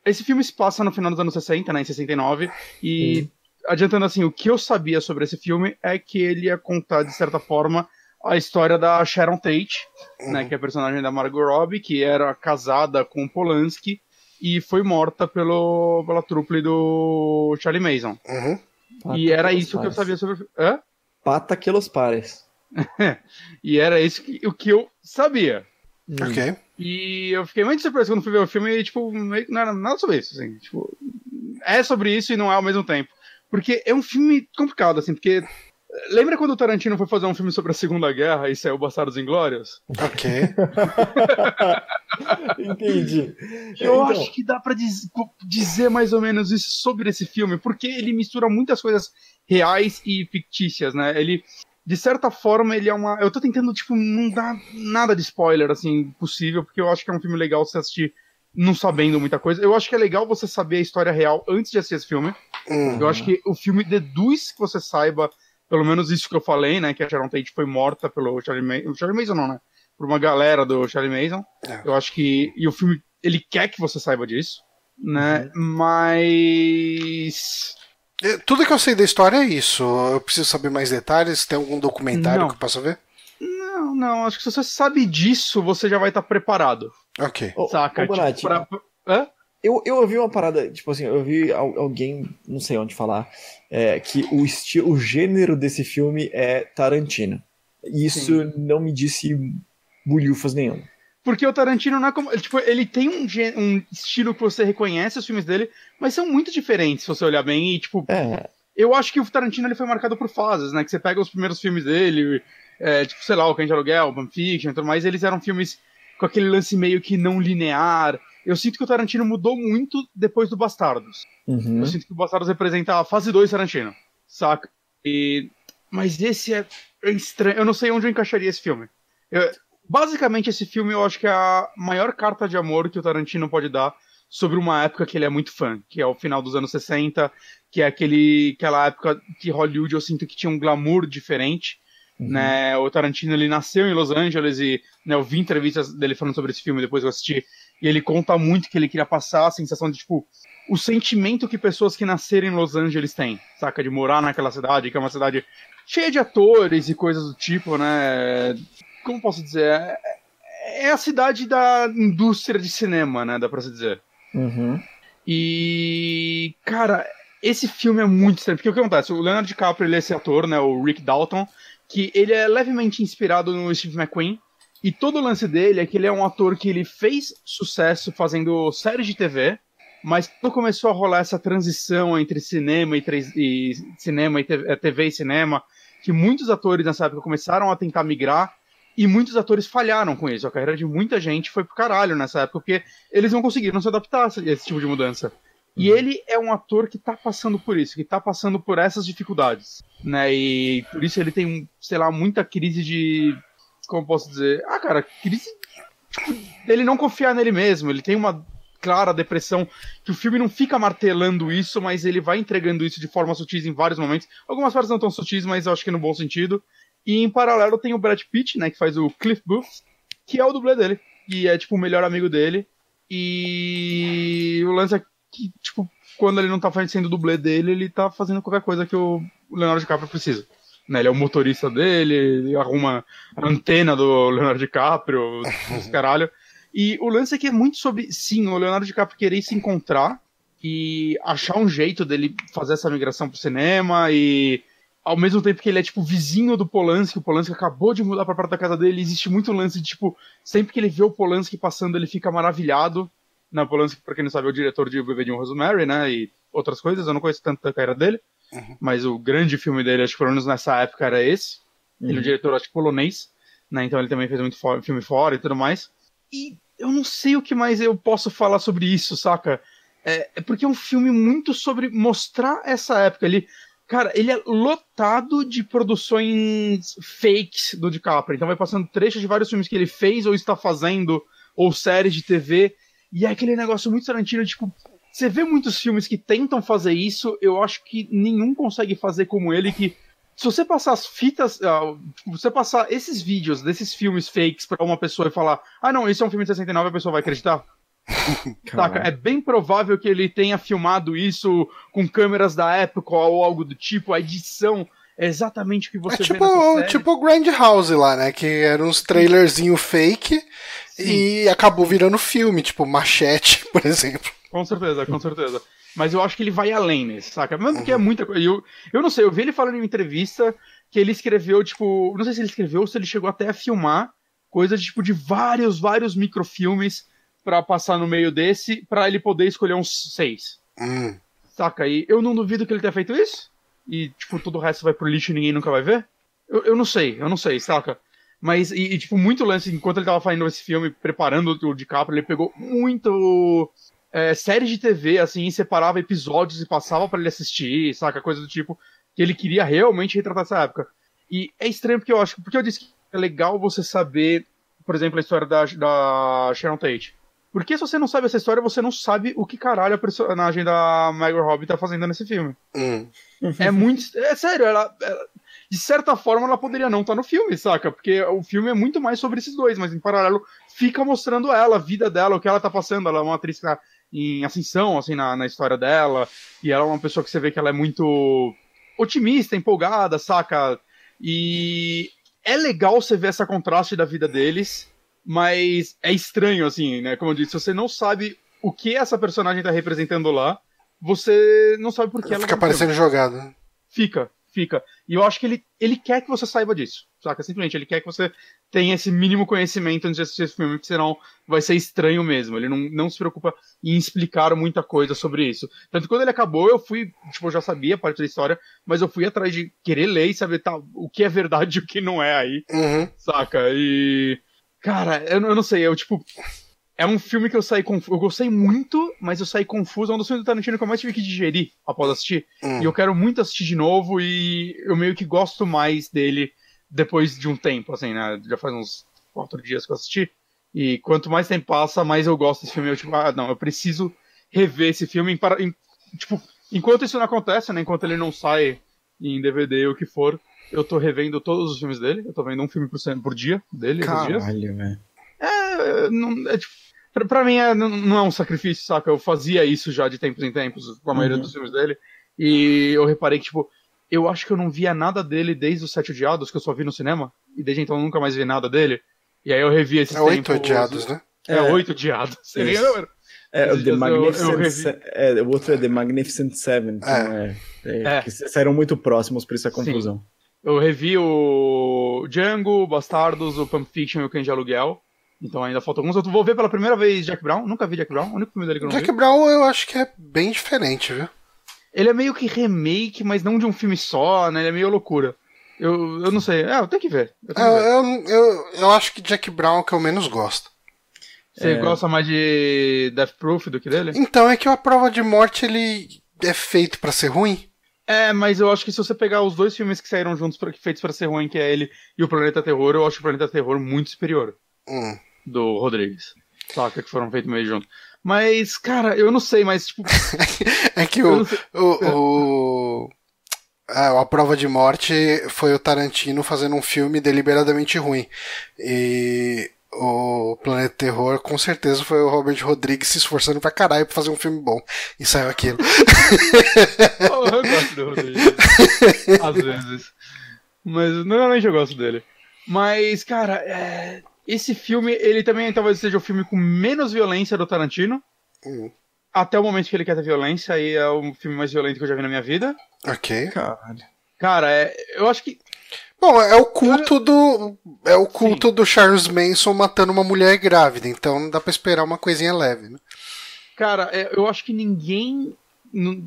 esse filme se passa no final dos anos 60, né, em 69, e adiantando assim, o que eu sabia sobre esse filme é que ele ia contar de certa forma a história da Sharon Tate, né, que é a personagem da Margot Robbie, que era casada com Polanski e foi morta pelo pela trupe do Charlie Mason. Uhum. e era isso que eu sabia sobre o filme. Hã? Pata que los pares. E era isso que, o que eu sabia. Ok. E eu fiquei muito surpreso quando fui ver o filme e, tipo, meio que não era nada sobre isso, assim. Tipo, é sobre isso e não é ao mesmo tempo. Porque é um filme complicado, assim, porque. Lembra quando o Tarantino foi fazer um filme sobre a Segunda Guerra e saiu Bastardos Inglórios? Ok. Entendi. Eu Então, acho que dá pra diz- dizer mais ou menos isso sobre esse filme, porque ele mistura muitas coisas reais e fictícias, né? Ele, de certa forma, ele é uma. Eu tô tentando, tipo, não dar nada de spoiler, assim, possível, porque eu acho que é um filme legal você assistir não sabendo muita coisa. Eu acho que é legal você saber a história real antes de assistir esse filme. Uhum. Eu acho que o filme deduz que você saiba, pelo menos isso que eu falei, né? Que a Sharon Tate foi morta pelo Charlie Mason. Charlie Mason não, né? Por uma galera do Charlie Mason. É. Eu acho que. E o filme, ele quer que você saiba disso, né? Uhum. Mas. É, Tudo que eu sei da história é isso. Eu preciso saber mais detalhes. Tem algum documentário Não. que eu possa ver? Não, não. Acho que se você sabe disso, você já vai estar preparado. Ok. saca? ô, Bonatti, pra... Hã? eu, eu ouvi uma parada, tipo assim, eu ouvi al- alguém, não sei onde falar, é, que o estilo, o gênero desse filme é Tarantino. E Isso não me disse bulhufas nenhum. Porque o Tarantino não é como. Tipo, ele tem um, um estilo que você reconhece os filmes dele, mas são muito diferentes se você olhar bem. E, tipo, É, eu acho que o Tarantino ele foi marcado por fases, né? Que você pega os primeiros filmes dele, é, tipo, sei lá, o Cães de Aluguel, Pulp Fiction e tudo mais, eles eram filmes com aquele lance meio que não linear. Eu sinto que o Tarantino mudou muito depois do Bastardos. uhum. Eu sinto que o Bastardos representa a fase 2 Tarantino, saca? E... Mas esse é é estranho. Eu não sei onde eu encaixaria esse filme. Eu- Basicamente, esse filme eu acho que é a maior carta de amor que o Tarantino pode dar sobre uma época que ele é muito fã, que é o final dos anos 60, que é aquele, aquela época que Hollywood eu sinto que tinha um glamour diferente. Né, o Tarantino ele nasceu em Los Angeles e né, eu vi entrevistas dele falando sobre esse filme depois eu assisti e ele conta muito que ele queria passar a sensação de tipo o sentimento que pessoas que nasceram em Los Angeles têm, saca? De morar naquela cidade, que é uma cidade cheia de atores e coisas do tipo, né? Como posso dizer? É, é a cidade da indústria de cinema, né? Dá pra se dizer. Uhum. E, cara, esse filme é muito estranho, porque o que acontece? O Leonardo DiCaprio, ele é esse ator, né? O Rick Dalton, que ele é levemente inspirado no Steve McQueen. E todo o lance dele é que ele é um ator que ele fez sucesso fazendo séries de TV, mas quando começou a rolar essa transição entre cinema e, e cinema e TV, TV e cinema, que muitos atores nessa época começaram a tentar migrar e muitos atores falharam com isso. A carreira de muita gente foi pro caralho nessa época, porque eles não conseguiram se adaptar a esse- tipo de mudança. E ele é um ator que tá passando por isso, que tá passando por essas dificuldades, né? E por isso ele tem, sei lá, muita crise de. Como eu posso dizer? Ah, cara, crise dele não confiar nele mesmo. Ele tem uma clara depressão que o filme não fica martelando isso, mas ele vai entregando isso de forma sutis em vários momentos. Algumas partes não tão sutis, mas eu acho que no bom sentido. E em paralelo tem o Brad Pitt, né, que faz o Cliff Booth, que é o dublê dele, e é tipo o melhor amigo dele. E o lance é que, tipo, quando ele não tá sendo o dublê dele, ele tá fazendo qualquer coisa que o Leonardo DiCaprio precisa. Né, ele é o motorista dele, ele arruma a antena do Leonardo DiCaprio, os caralho. E o lance é que é muito sobre, sim, o Leonardo DiCaprio querer se encontrar e achar um jeito dele fazer essa migração pro cinema e ao mesmo tempo que ele é tipo vizinho do Polanski, o Polanski acabou de mudar para perto da casa dele, existe muito lance de tipo, sempre que ele vê o Polanski passando, ele fica maravilhado. Na Polanski, pra quem não sabe, é o diretor de Bebê de um Rosemary, né, e outras coisas, eu não conheço tanto da carreira dele, Uhum. mas o grande filme dele, acho que pelo menos nessa época era esse. Ele é um Uhum. diretor, acho que polonês, né, então ele também fez muito filme fora e tudo mais. E eu não sei o que mais eu posso falar sobre isso, saca? É, é porque é um filme muito sobre mostrar essa época. Ele, cara, ele é lotado de produções fakes do DiCaprio. Então vai passando trechos de vários filmes que ele fez ou está fazendo, ou séries de TV. E é aquele negócio muito Tarantino, tipo, você vê muitos filmes que tentam fazer isso, eu acho que nenhum consegue fazer como ele, que se você passar as fitas, tipo, você passar esses vídeos desses filmes fakes pra uma pessoa e falar, ah não, isso é um filme de 69, a pessoa vai acreditar? Saca? É bem provável que ele tenha filmado isso com câmeras da época ou algo do tipo. A edição é exatamente o que É você vê tipo, nessa série. tipo o Grand House lá, né? Que eram uns trailerzinho fake e acabou virando filme, tipo Machete, por exemplo. Com certeza, com certeza. Mas eu acho que ele vai além nesse, saca? Mesmo porque é muita coisa. Eu, eu não sei, eu vi ele falando em uma entrevista que ele escreveu, tipo. Não sei se ele escreveu ou se ele chegou até a filmar coisas tipo, de vários, vários microfilmes pra passar no meio desse, pra ele poder escolher uns seis. Hum. Saca? E eu não duvido que ele tenha feito isso. E, tipo, todo o resto vai pro lixo e ninguém nunca vai ver. Eu, eu não sei, eu não sei, saca? Mas, e, e, tipo, muito lance, enquanto ele tava fazendo esse filme, preparando o DiCaprio, ele pegou muito é, séries de TV, assim, e separava episódios e passava pra ele assistir, saca? Coisa do tipo, que ele queria realmente retratar essa época. E é estranho porque eu acho, porque eu disse que é legal você saber, por exemplo, a história da, da Sharon Tate. Porque se você não sabe essa história, você não sabe o que caralho a personagem da Margot Robbie tá fazendo nesse filme. Hum. É muito. É sério, ela, ela- De certa forma, ela poderia não estar no filme, saca? Porque o filme é muito mais sobre esses dois, mas em paralelo fica mostrando ela, a vida dela, o que ela tá passando. Ela é uma atriz que tá em ascensão, assim, na, na história dela. E ela é uma pessoa que você vê que ela é muito otimista, empolgada, saca? E é legal você ver essa contraste da vida deles, mas é estranho, assim, né? Como eu disse, você não sabe o que essa personagem tá representando lá, você não sabe por que ela Fica tá no filme. parecendo jogado. Fica, fica. E eu acho que ele, ele quer que você saiba disso, saca? Simplesmente, ele quer que você tenha esse mínimo conhecimento antes de assistir esse filme, porque senão vai ser estranho mesmo. Ele não, não se preocupa em explicar muita coisa sobre isso. Tanto que quando ele acabou, eu fui, tipo, eu já sabia parte da história, mas eu fui atrás de querer ler e saber tá, o que é verdade e o que não é aí, Uhum. saca? E. Cara, eu, não- eu não sei, eu tipo. É um filme que eu saí confuso. Eu gostei muito, mas eu saí confuso. É um dos filmes do Tarantino que eu mais tive que digerir após assistir. Hum. E eu quero muito assistir de novo e eu meio que gosto mais dele depois de um tempo, assim, né? Já faz uns quatro dias que eu assisti. E quanto mais tempo passa, mais eu gosto desse filme. Eu, tipo, ah, não, eu preciso rever esse filme. Em, para- em- tipo, enquanto isso não acontece, né? Enquanto ele não sai em DVD ou o que for, eu tô revendo todos os filmes dele. Eu tô vendo um filme por, por dia dele, esses dias. Caralho, velho. É, não, é, tipo, pra, pra mim é, não, não é um sacrifício, saca? Eu fazia isso já de tempos em tempos com a maioria Uhum. dos filmes dele. E eu reparei que, tipo, eu acho que eu não via nada dele desde os Sete Odiados, que eu só vi no cinema. E desde então eu nunca mais vi nada dele. E aí eu revi esses É oito tempos. odiados, né? É, É. oito odiados. Você Isso. lembra? É, o The dias eu- eu Magnificent é, o outro é The Magnificent Seven. então É. É, É. que saíram muito próximos, por isso a Sim. Eu revi o Django, o Bastardos, o Pump Fiction e o Cães de Aluguel. Então ainda faltam alguns. Eu vou ver pela primeira vez Jack Brown. Nunca vi Jack Brown. O único filme dele que eu não vi. Jack Brown eu acho que é bem diferente, viu? Ele é meio que remake, mas não de um filme só, né? Ele é meio loucura. Eu, eu não sei. É, eu tenho que ver. Eu Eu, tenho que ver. eu, eu, eu acho que Jack Brown é o que eu menos gosto. Você É. gosta mais de Death Proof do que dele? Então é que a prova de morte ele é feito pra ser ruim. É, mas eu acho que se você pegar os dois filmes que saíram juntos, pra, feitos pra ser ruim, que é ele e o Planeta Terror, eu acho o Planeta Terror muito superior Hum. do Rodrigues. Saca? Que foram feitos meio junto. Mas, cara, eu não sei, mas, tipo. É que o, o, o- ah, a prova de morte foi o Tarantino fazendo um filme deliberadamente ruim. E o Planeta Terror, com certeza, foi o Robert Rodrigues se esforçando pra caralho pra fazer um filme bom. E saiu aquilo. Oh, eu gosto do Rodrigues. Às vezes. Mas normalmente eu gosto dele. Mas, cara, é, esse filme, ele também talvez seja o filme com menos violência do Tarantino. Hum. até o momento que ele quer ter violência, aí é o filme mais violento que eu já vi na minha vida. Ok. Caralho. Cara, é, eu acho que. Bom, é o culto do. É o culto do Charles Manson matando uma mulher grávida, então não dá pra esperar uma coisinha leve, né? Cara, é, eu acho que ninguém. não-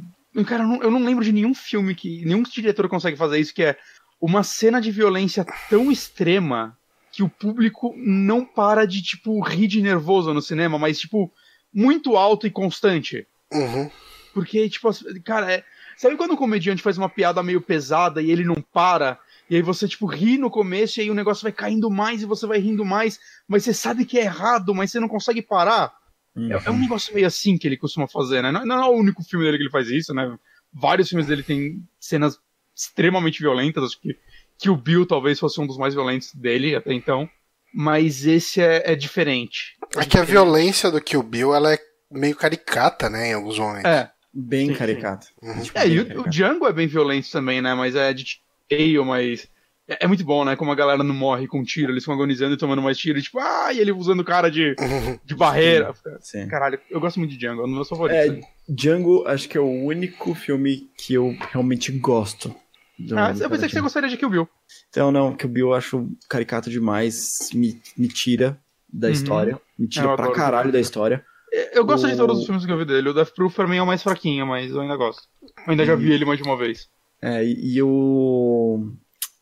cara, eu não, eu não lembro de nenhum filme que. Nenhum diretor consegue fazer isso, que é uma cena de violência tão extrema que o público não para de, tipo, rir de nervoso no cinema, mas, tipo, muito alto e constante. Uhum. Porque, tipo, cara, é. Sabe quando um comediante faz uma piada meio pesada e ele não para? E aí você, tipo, ri no começo e aí o negócio vai caindo mais e você vai rindo mais, mas você sabe que é errado, mas você não consegue parar. É, é um negócio meio assim que ele costuma fazer, né? Não, não é o único filme dele que ele faz isso, né? Vários filmes dele têm cenas extremamente violentas, acho que, que o Bill talvez fosse um dos mais violentos dele até então. Mas esse é, é diferente. É que a violência do Kill Bill ela é meio caricata, né, em alguns momentos. É. Bem Sim, sim. caricato. Uhum. É, e o, o. Django é bem violento também, né? Mas é de tiroteio, mas. É, é muito bom, né? Como a galera não morre com tiro, eles ficam agonizando e tomando mais tiro, e tipo, ah, e ele usando cara de, Uhum. de barreira. Sim. Caralho, eu gosto muito de Django, é um dos meus favoritos. É, Django, acho que é o único filme que eu realmente gosto. do- ah, do eu pensei que você gostaria de Kill Bill. Então, não, que o Bill eu acho caricato demais, me, me tira da Uhum. história, me tira Eu pra adoro caralho Kill da história. Eu gosto de O- todos os filmes que eu vi dele. O Death Proof pra mim é o mais fraquinho, mas eu ainda gosto. Eu ainda já vi ele mais de uma vez. É, e, e o.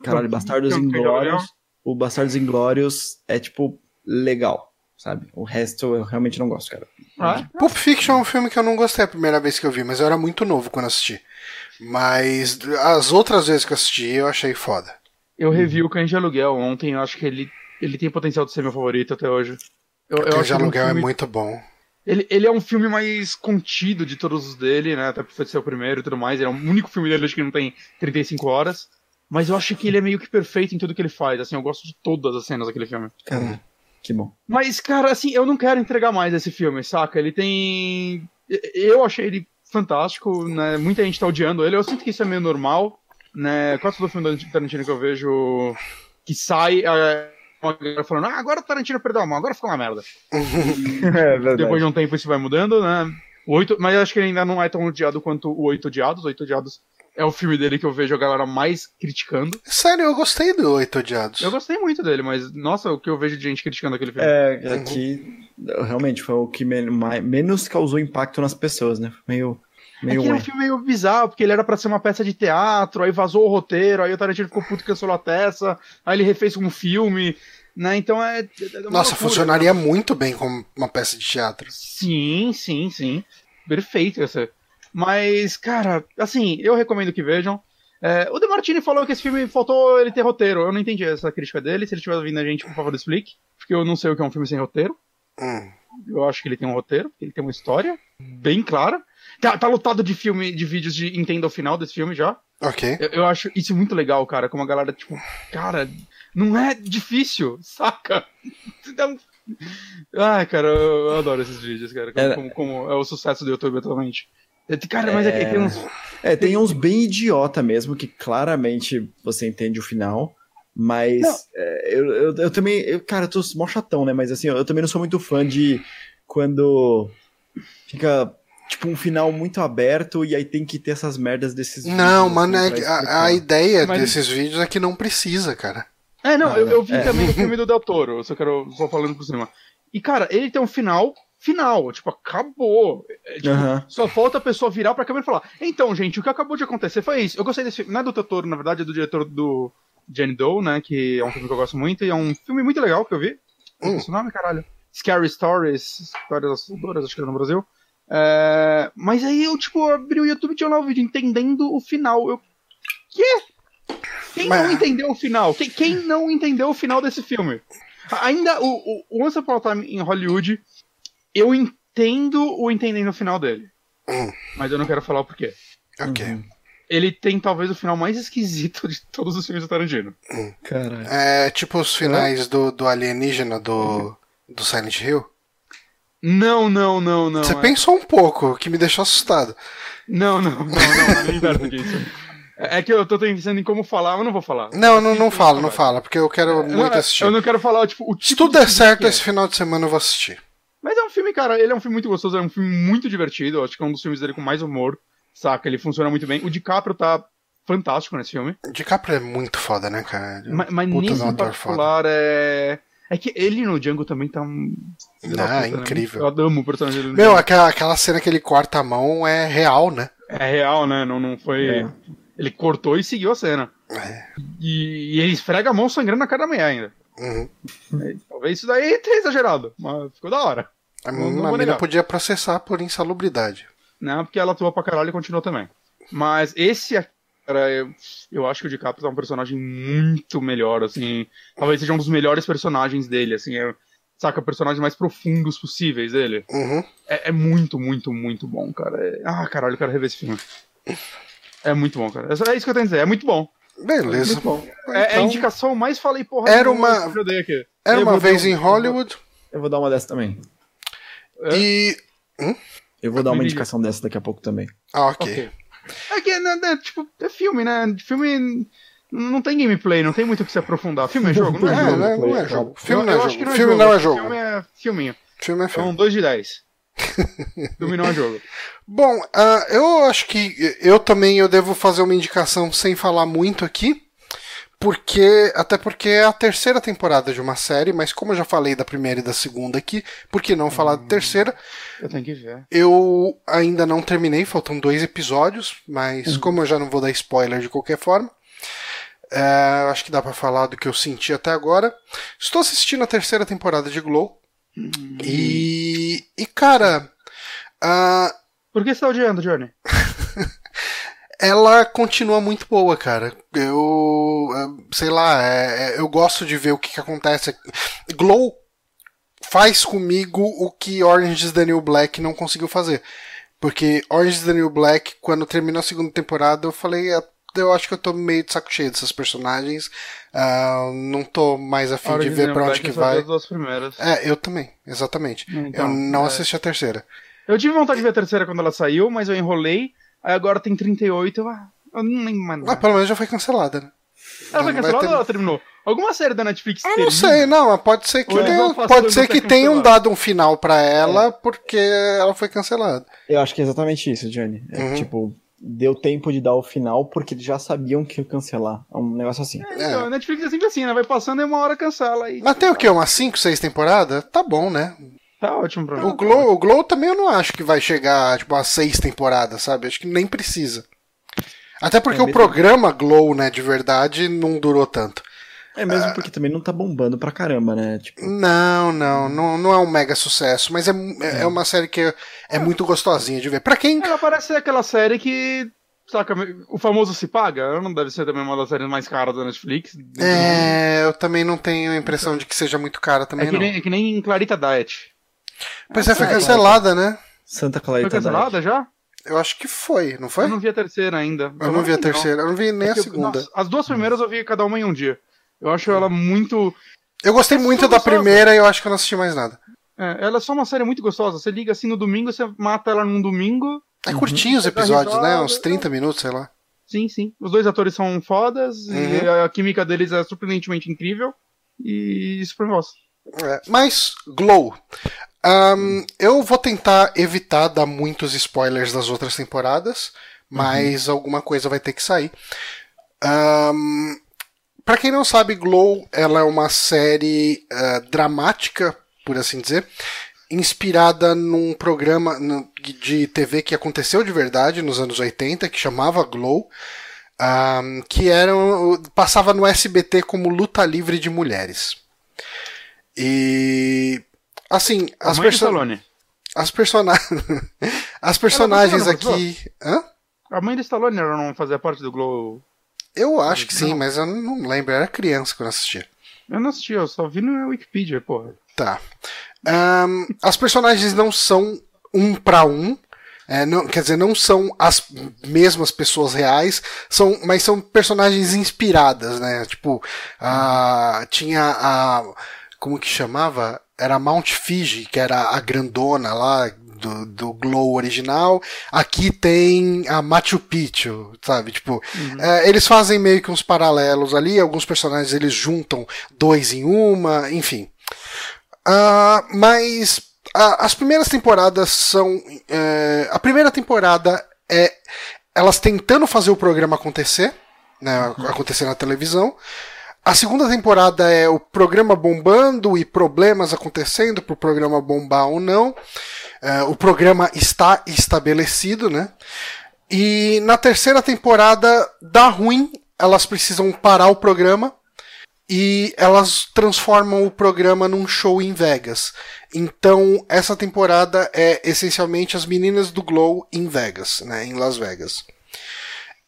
Caralho, Bastardos Inglórios. O Bastardos Inglórios é, tipo, legal, sabe? O resto eu realmente não gosto, cara. Ah, Pulp Fiction é um filme que eu não gostei a primeira vez que eu vi, mas eu era muito novo quando assisti. Mas as outras vezes que eu assisti eu achei foda. eu revi o Cães de Aluguel ontem, eu acho que ele, ele tem potencial de ser meu favorito até hoje. Eu, Porque acho de um aluguel é muito bom. Ele, ele é um filme mais contido de todos os dele, né? Até por ser o primeiro e tudo mais. Ele é o único filme dele, acho que não tem 35 horas. Mas eu acho que ele é meio que perfeito em tudo que ele faz. Assim, eu gosto de todas as cenas daquele filme. Cara, que bom. Mas, cara, assim, eu não quero entregar mais esse filme, saca? Ele tem. Eu achei ele fantástico, né? Muita gente tá odiando ele. Eu sinto que isso é meio normal, né? Quase todo filme do Tarantino que eu vejo que sai. É... Uma galera falando, ah, agora o Tarantino perdeu a mão, agora ficou uma merda. É. Depois de um tempo isso vai mudando, né? O oito, mas eu acho que ele ainda não é tão odiado quanto o Oito Odiados. O Oito Odiados é o filme dele que eu vejo a galera mais criticando. Sério, eu gostei do Oito Odiados. Eu gostei muito dele, mas nossa, o que eu vejo de gente criticando aquele filme. É, aqui realmente foi o que menos causou impacto nas pessoas, né? Meio. É meio que era um filme meio bizarro, porque ele era pra ser uma peça de teatro, aí vazou o roteiro, aí o Tarantino ficou puto e cancelou a peça, aí ele refez um filme, né? Então é. é uma Nossa, loucura, funcionaria muito bem como uma peça de teatro. Sim, sim, sim. Perfeito essa. Mas, cara, assim, eu recomendo que vejam. É, o De Martini falou que esse filme faltou ele ter roteiro. Eu não entendi essa crítica dele. Se ele estiver ouvindo a gente, por favor, explique. Porque eu não sei o que é um filme sem roteiro. Hum. Eu acho que ele tem um roteiro, ele tem uma história bem clara. Tá, tá lotado de filme, de vídeos de entenda o final desse filme já. Ok. Eu, eu acho isso muito legal, cara. Como a galera, tipo, cara, não é difícil, saca? Então, Ai, cara, eu, eu adoro esses vídeos, cara. Como, É. como- como é o sucesso do YouTube atualmente. É, Cara, mas é, que tem uns. É, tem uns bem idiota mesmo, que claramente você entende o final. Mas é, eu, eu, eu também. Eu, cara, eu tô mó chatão, né? Mas assim, eu, também não sou muito fã de quando fica. Tipo, um final muito aberto e aí tem que ter essas merdas desses Não, vídeos, mano, assim, é pra que a, a ideia Mas- desses vídeos é que não precisa, cara. É, não, Ah, eu, não. eu vi É. também o filme do Del Toro, eu só quero só falando por cima. E, cara, ele tem um final, final, tipo, acabou. É, tipo. Só falta a pessoa virar pra câmera e falar: Então, gente, o que acabou de acontecer foi isso. Eu gostei desse filme. Não é do Del Toro, na verdade, é do diretor do Jenny Doe, né? Que é um filme que eu gosto muito. E é um filme muito legal que eu vi. Hum. Esse nome, caralho. Scary Stories, Histórias Assustadoras, acho que era no Brasil. É, Mas aí eu, tipo, abri o YouTube e tinha lá o vídeo entendendo o final. Eu. Quê? Quem Mas- não entendeu o final? Quem, quem não entendeu o final desse filme? Ainda, o, o, o Once Upon a Time em Hollywood, eu entendo o entendendo o final dele. Hum. Mas eu não quero falar o porquê. Ok. Uhum. Ele tem talvez o final mais esquisito de todos os filmes do Tarantino. Caralho. É tipo os finais do, do alienígena do, do Silent Hill. Não, não, não, não. Você é- pensou um pouco, que me deixou assustado. Não, não, não, não, é bem perto disso. É é que eu tô pensando em como falar, mas não vou falar. Não, não, não Sim, fala, não falo, porque eu quero Não, muito é- assistir. Eu não quero falar, tipo, o tipo Se tudo de der filme certo que é. esse final de semana eu vou assistir. Mas é um filme, cara, ele é um filme muito gostoso, é um filme muito divertido. Eu acho que é um dos filmes dele com mais humor, saca? Ele funciona muito bem. O DiCaprio tá fantástico nesse filme. O DiCaprio é muito foda, né, cara? Mas, mas nesse particular é. É que ele no Django também tá um. Ah, puta, né? incrível. Eu amo o personagem dele. Meu, aquela, aquela cena que ele corta a mão é real, né? É real, né? Não, não foi. É. Ele cortou e seguiu a cena. É. E, e ele esfrega a mão sangrando na cara da mulher ainda. Uhum. É, Talvez isso daí tenha exagerado, mas ficou da hora. A, Não- não a vou mina podia processar por insalubridade. Não, porque ela atuou pra caralho e continuou também. Mas esse aqui, cara, eu, eu acho que o DiCaprio é um personagem muito melhor, assim. Talvez seja um dos melhores personagens dele, assim. É, saca, personagens mais profundos possíveis dele. Uhum. É, é muito, muito, muito bom, cara. É- ah, caralho, eu quero rever esse filme. É muito bom, cara. É é isso que eu tenho a dizer, é muito bom. Beleza. Muito bom. É, é a Então, indicação mais falei, porra. Era uma- eu dei aqui. Era Eu uma vez um- em Hollywood Eu vou dar uma dessa também. É? e. Eu vou dar uma indicação dessa daqui a pouco também. Ah, ok. Ok. É que, né, né, tipo, é filme, né? Filme não tem gameplay, não tem muito o que se aprofundar. Filme é jogo, não é É, jogo. né, não é Eu- jogo. Filme não é jogo. Filme não é jogo. Filme é filminho. Filme é São filme. 2 de 10. filme não é jogo. Bom, ah, eu acho que eu também eu devo fazer uma indicação sem falar muito aqui. Porque. Até porque é a terceira temporada de uma série, mas como eu já falei da primeira e da segunda aqui, por que não falar da terceira? Eu tenho que ver. Eu ainda não terminei, faltam dois episódios, mas como eu já não vou dar spoiler de qualquer forma, é, acho que dá pra falar do que eu senti até agora. Estou assistindo a terceira temporada de Glow. E. E, cara. ah, Por que você tá odiando, Johnny? ela continua muito boa, cara. Eu. eh, Sei lá, é- é- eu gosto de ver o que, que acontece. Glow faz comigo o que Orange is the New Black não conseguiu fazer. Porque Orange is the New Black, quando terminou a segunda temporada, eu falei. "Ah, Eu acho que eu tô meio de saco cheio dessas personagens. ah, não tô mais afim de ver pra onde que vai. As duas primeiras. É, eu também, exatamente. Então, eu não é. assisti a terceira. Eu tive vontade de ver a terceira quando ela saiu, mas eu enrolei. Aí agora tem 38. Eu, ah, eu não lembro mais Mas nada. pelo menos já foi cancelada, né? Ela foi cancelada ter- ou ela terminou? Alguma série da Netflix Eu não sei, não, mas pode ser que, tenha- pode ser que tenham dado um final pra ela porque ela foi cancelada. Eu acho que é exatamente isso, Johnny. É, Uhum. Tipo, deu tempo de dar o final porque eles já sabiam que ia cancelar. É um negócio assim. Então, a Netflix é sempre assim, né? Vai passando e uma hora cancela. E... Mas tem o quê? Umas 5, 6 temporadas? Tá bom, né? Tá ótimo pra mim. O Glow, o Glow também eu não acho que vai chegar tipo, a 6 temporadas, sabe? Acho que nem precisa. Até porque É o programa Glow, né, de verdade, não durou tanto. É mesmo porque também não tá bombando pra caramba, né? Tipo, Não, não, não, não é um mega sucesso, mas é, é uma série que é, é muito gostosinha de ver. Pra quem. Ela parece ser aquela série que. Saca, o famoso se paga? Não deve ser também uma das séries mais caras da Netflix. É, eu também não tenho a impressão de que seja muito cara É também, que, não. nem, é que nem Clarita Diet. Pois é, foi cancelada, né? Santa Foi Clarita cancelada já? Eu acho que foi, não foi? Eu não vi a terceira ainda. Eu não vi a terceira, eu não vi nem É a que eu- segunda. nossa, as duas primeiras eu vi cada uma em um dia. Eu acho ela muito. Eu gostei é muito da gostosa. primeira e eu acho que eu não assisti mais nada. é, ela é só uma série muito gostosa. Você liga assim no domingo, você mata ela num domingo. É curtinho os Você dá episódios, né? risada, Uns tá. 30 minutos, sei lá. Sim, sim. Os dois atores são fodas e Uhum. a química deles é surpreendentemente incrível. E super gosto. É, Mas, Glow. Ahn, eu vou tentar evitar dar muitos spoilers das outras temporadas, mas alguma coisa vai ter que sair. Ahn, Pra quem não sabe, Glow ela é uma série ah, dramática, por assim dizer, inspirada num programa de TV que aconteceu de verdade nos anos 80, que chamava Glow, ahn, que era, um- passava no SBT como Luta Livre de Mulheres. E assim, as, mãe do perso Stallone. as, persona as personagens Ela não aqui. Hã? A mãe do Stallone não fazia parte do Glow. Eu acho que sim, Não. mas eu não lembro. Eu era criança quando assistia. Eu não assisti, eu só vi no Wikipedia, porra. Tá. Ahn, as personagens não são um pra um. é, não, quer dizer, não são as mesmas pessoas reais, são, mas são personagens inspiradas, né? Tipo, a, tinha a. Como que chamava? Era Mount Fiji, que era a grandona lá do, do Glow original. Aqui tem a Machu Picchu, sabe? Tipo, é, eles fazem meio que uns paralelos ali. Alguns personagens eles juntam dois em uma, enfim. Ah, mas a, as primeiras temporadas são. É, a primeira temporada é elas tentando fazer o programa acontecer, né, acontecer na televisão. A segunda temporada é o programa bombando e problemas acontecendo para o programa bombar ou não. É, o programa está estabelecido, né? E na terceira temporada dá ruim, elas precisam parar o programa e elas transformam o programa num show em Vegas. Então, essa temporada é essencialmente as meninas do Glow em Vegas, né, em Las Vegas.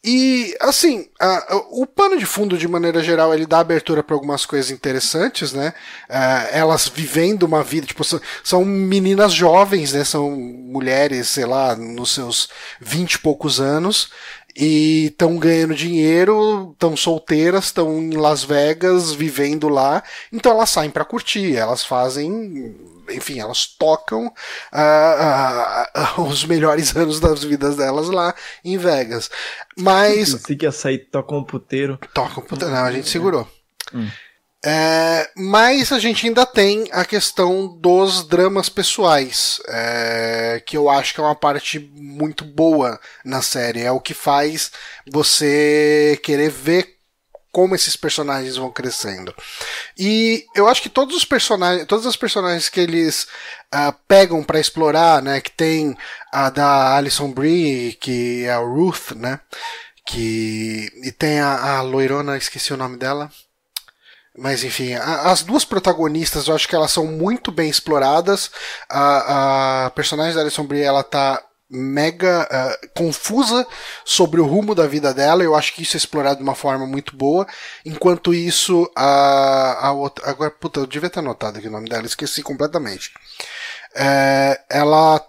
E, assim, a, o pano de fundo, de maneira geral, ele dá abertura para algumas coisas interessantes, né? Uh, elas vivendo uma vida, tipo, são, são, meninas jovens, né? São mulheres, sei lá, nos seus vinte e poucos anos, e estão ganhando dinheiro, estão solteiras, estão em Las Vegas, vivendo lá, então elas saem para curtir, elas fazem enfim, elas tocam uh, uh, uh, os melhores anos das vidas delas lá em Vegas. Mas. Você que ia sair toca um puteiro. Toca um puteiro. Não, a gente segurou. Hum. É, mas a gente ainda tem a questão dos dramas pessoais, é, que eu acho que é uma parte muito boa na série. É o que faz você querer ver como esses personagens vão crescendo. E eu acho que todos os personagens, todas as personagens que eles uh, pegam para explorar, né, que tem a da Alison Brie, que é a Ruth, né, que e tem a, a loirona, esqueci o nome dela. Mas enfim, a, as duas protagonistas eu acho que elas são muito bem exploradas. A, a personagem da Brie ela tá mega uh, confusa sobre o rumo da vida dela. Eu acho que isso é explorado de uma forma muito boa. Enquanto isso, a, a outra. Agora, puta, eu devia ter anotado aqui o nome dela, esqueci completamente. É, ela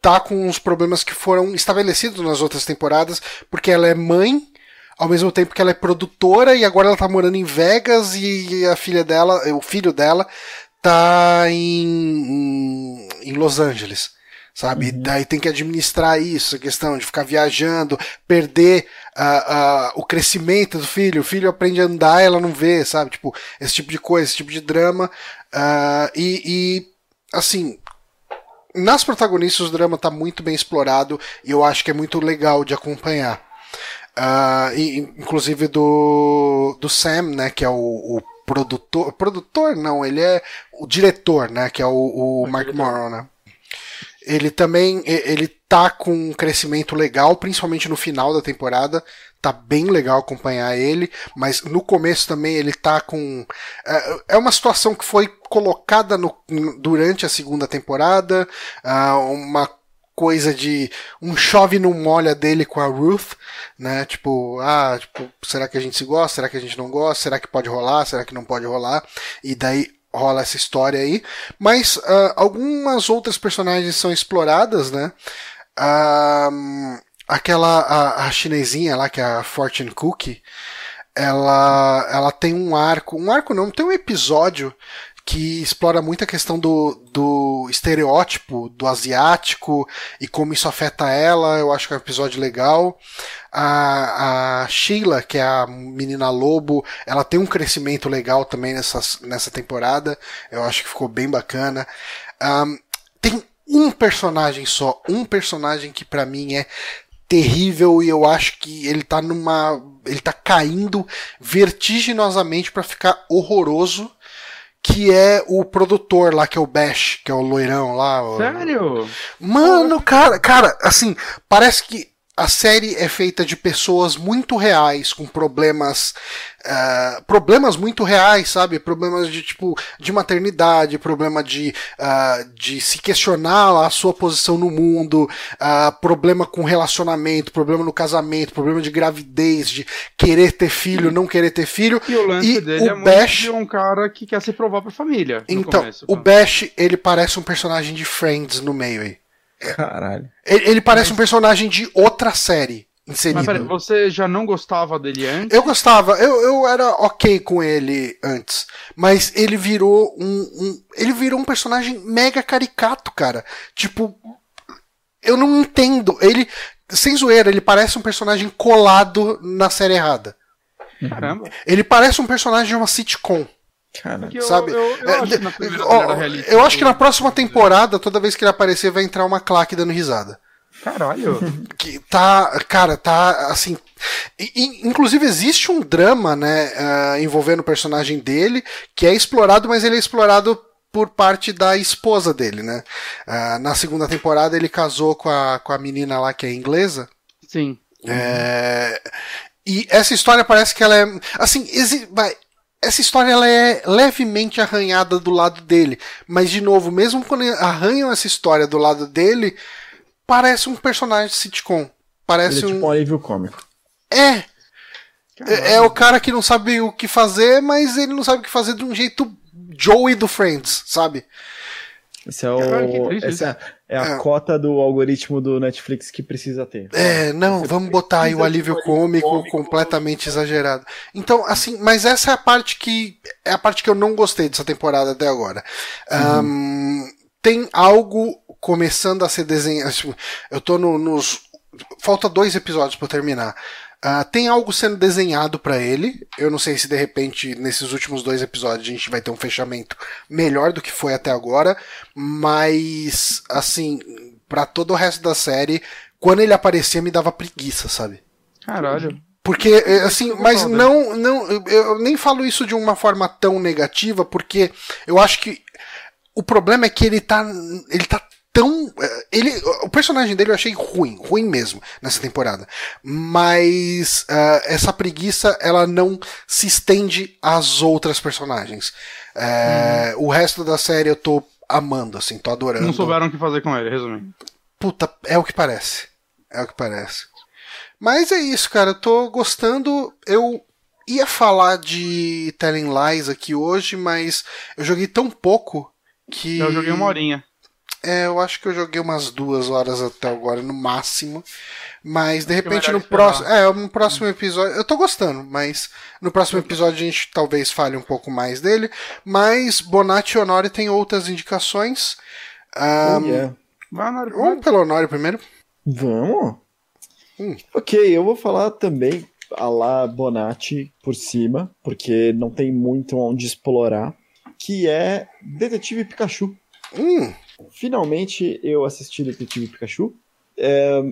tá com os problemas que foram estabelecidos nas outras temporadas, porque ela é mãe. Ao mesmo tempo que ela é produtora e agora ela tá morando em Vegas e a filha dela, o filho dela, tá em, em Los Angeles sabe? Uhum. Daí tem que administrar isso, a questão de ficar viajando, perder uh, uh, o crescimento do filho. O filho aprende a andar, ela não vê, sabe? Tipo, esse tipo de coisa, esse tipo de drama. Uh, e, e, assim, nas protagonistas o drama está muito bem explorado e eu acho que é muito legal de acompanhar. Uh, e, inclusive do, do Sam, né, que é o, o produtor, produtor não, ele é o diretor, né, que é o, o Mark Morrow, né. Ele também ele tá com um crescimento legal, principalmente no final da temporada. Tá bem legal acompanhar ele, mas no começo também ele tá com. É, é uma situação que foi colocada no, durante a segunda temporada, uh, uma coisa de um chove não molha dele com a Ruth, né? Tipo, ah, tipo, será que a gente se gosta? Será que a gente não gosta? Será que pode rolar? Será que não pode rolar? E daí rola essa história aí. Mas uh, algumas outras personagens são exploradas, né? Uh, aquela a, a, chinesinha lá, que é a Fortune Cookie, ela, ela tem um arco. Um arco não, tem um episódio que explora muito a questão do, do estereótipo do asiático e como isso afeta ela. Eu acho que é um episódio legal. A, a Sheila, que é a menina lobo, ela tem um crescimento legal também nessa, nessa temporada. Eu acho que ficou bem bacana. Um, tem um personagem só, um personagem que para mim é terrível e eu acho que ele tá numa. ele tá caindo vertiginosamente para ficar horroroso que é o produtor lá, que é o Bash, que é o loirão lá. Sério? Mano, cara, cara, assim, parece que a série é feita de pessoas muito reais, com problemas. Uh, problemas muito reais, sabe? Problemas de tipo de maternidade, problema de, uh, de se questionar a sua posição no mundo, uh, problema com relacionamento, problema no casamento, problema de gravidez, de querer ter filho, não querer ter filho. E o lance e dele o é Bash... de um cara que quer se provar pra família. Então, começo, o Bash, ele parece um personagem de Friends no meio aí. Caralho. Ele, ele parece Mas... um personagem de outra série inserido. Mas peraí, você já não gostava dele antes? Eu gostava, eu, eu era ok com ele antes. Mas ele virou um, um. Ele virou um personagem mega caricato, cara. Tipo. Eu não entendo. Ele. Sem zoeira, ele parece um personagem colado na série errada. Caramba. Ele parece um personagem de uma sitcom. Cara, eu, Sabe? eu, eu, É, acho de- eu acho que na próxima temporada, toda vez que ele aparecer, vai entrar uma claque dando risada. Caralho. que tá, cara, tá assim. inclusive existe um drama, né, ah, envolvendo o personagem dele, que é explorado, mas ele é explorado por parte da esposa dele, né? Ah, na segunda temporada ele casou com a, com a menina lá que é inglesa. Sim. É, e essa história parece que ela é. Assim, exi- vai, essa história ela é levemente arranhada do lado dele. Mas, de novo, mesmo quando arranham essa história do lado dele, parece um personagem de sitcom. ele Parece é um. tipo um alívio cômico. É! É, é o cara que não sabe o que fazer, mas ele não sabe o que fazer de um jeito Joey do Friends, sabe? Esse é, o, Caralho, essa é a É. cota do algoritmo do Netflix que precisa ter. É, não, vamos botar aí o alívio cômico completamente exagerado. Então, assim, mas essa é a parte que é a parte que eu não gostei dessa temporada até agora. Ahn, tem algo começando a ser desenhado. tipo, Eu tô no- nos. Falta dois episódios pra eu terminar. Ah, tem algo sendo desenhado pra ele. Eu não sei se de repente nesses últimos dois episódios a gente vai ter um fechamento melhor do que foi até agora, mas assim, pra todo o resto da série, quando ele aparecia me dava preguiça, sabe? Caralho. Porque, é, assim, mas não, não, eu- eu nem falo isso de uma forma tão negativa, porque eu acho que o problema é que ele tá, ele tá tão, eh, ele, o personagem dele eu achei ruim, ruim mesmo nessa temporada, mas ah, essa preguiça ela não se estende às outras personagens. Eh, O resto da série eu tô amando, assim, tô adorando. Não souberam o que fazer com ele, resumindo. Puta, é o que parece. É o que parece. Mas é isso, cara. Eu tô gostando. Eu ia falar de Telling Lies aqui hoje, mas eu joguei tão pouco que. Eu joguei uma horinha. É, eu acho que eu joguei umas duas horas até agora, no máximo. Mas de Acho é repente no próximo. É, no próximo episódio. Eu tô gostando, mas no próximo episódio a gente talvez fale um pouco mais dele. Mas Bonatti e Honori tem outras indicações. Ah, Oh, yeah. Vamos pelo Honori primeiro. Vamos? Hum. Ok, eu vou falar também a la Bonatti por cima, porque não tem muito onde explorar, que é Detetive Pikachu. Hum, Finalmente eu assisti Detetive Pikachu. É,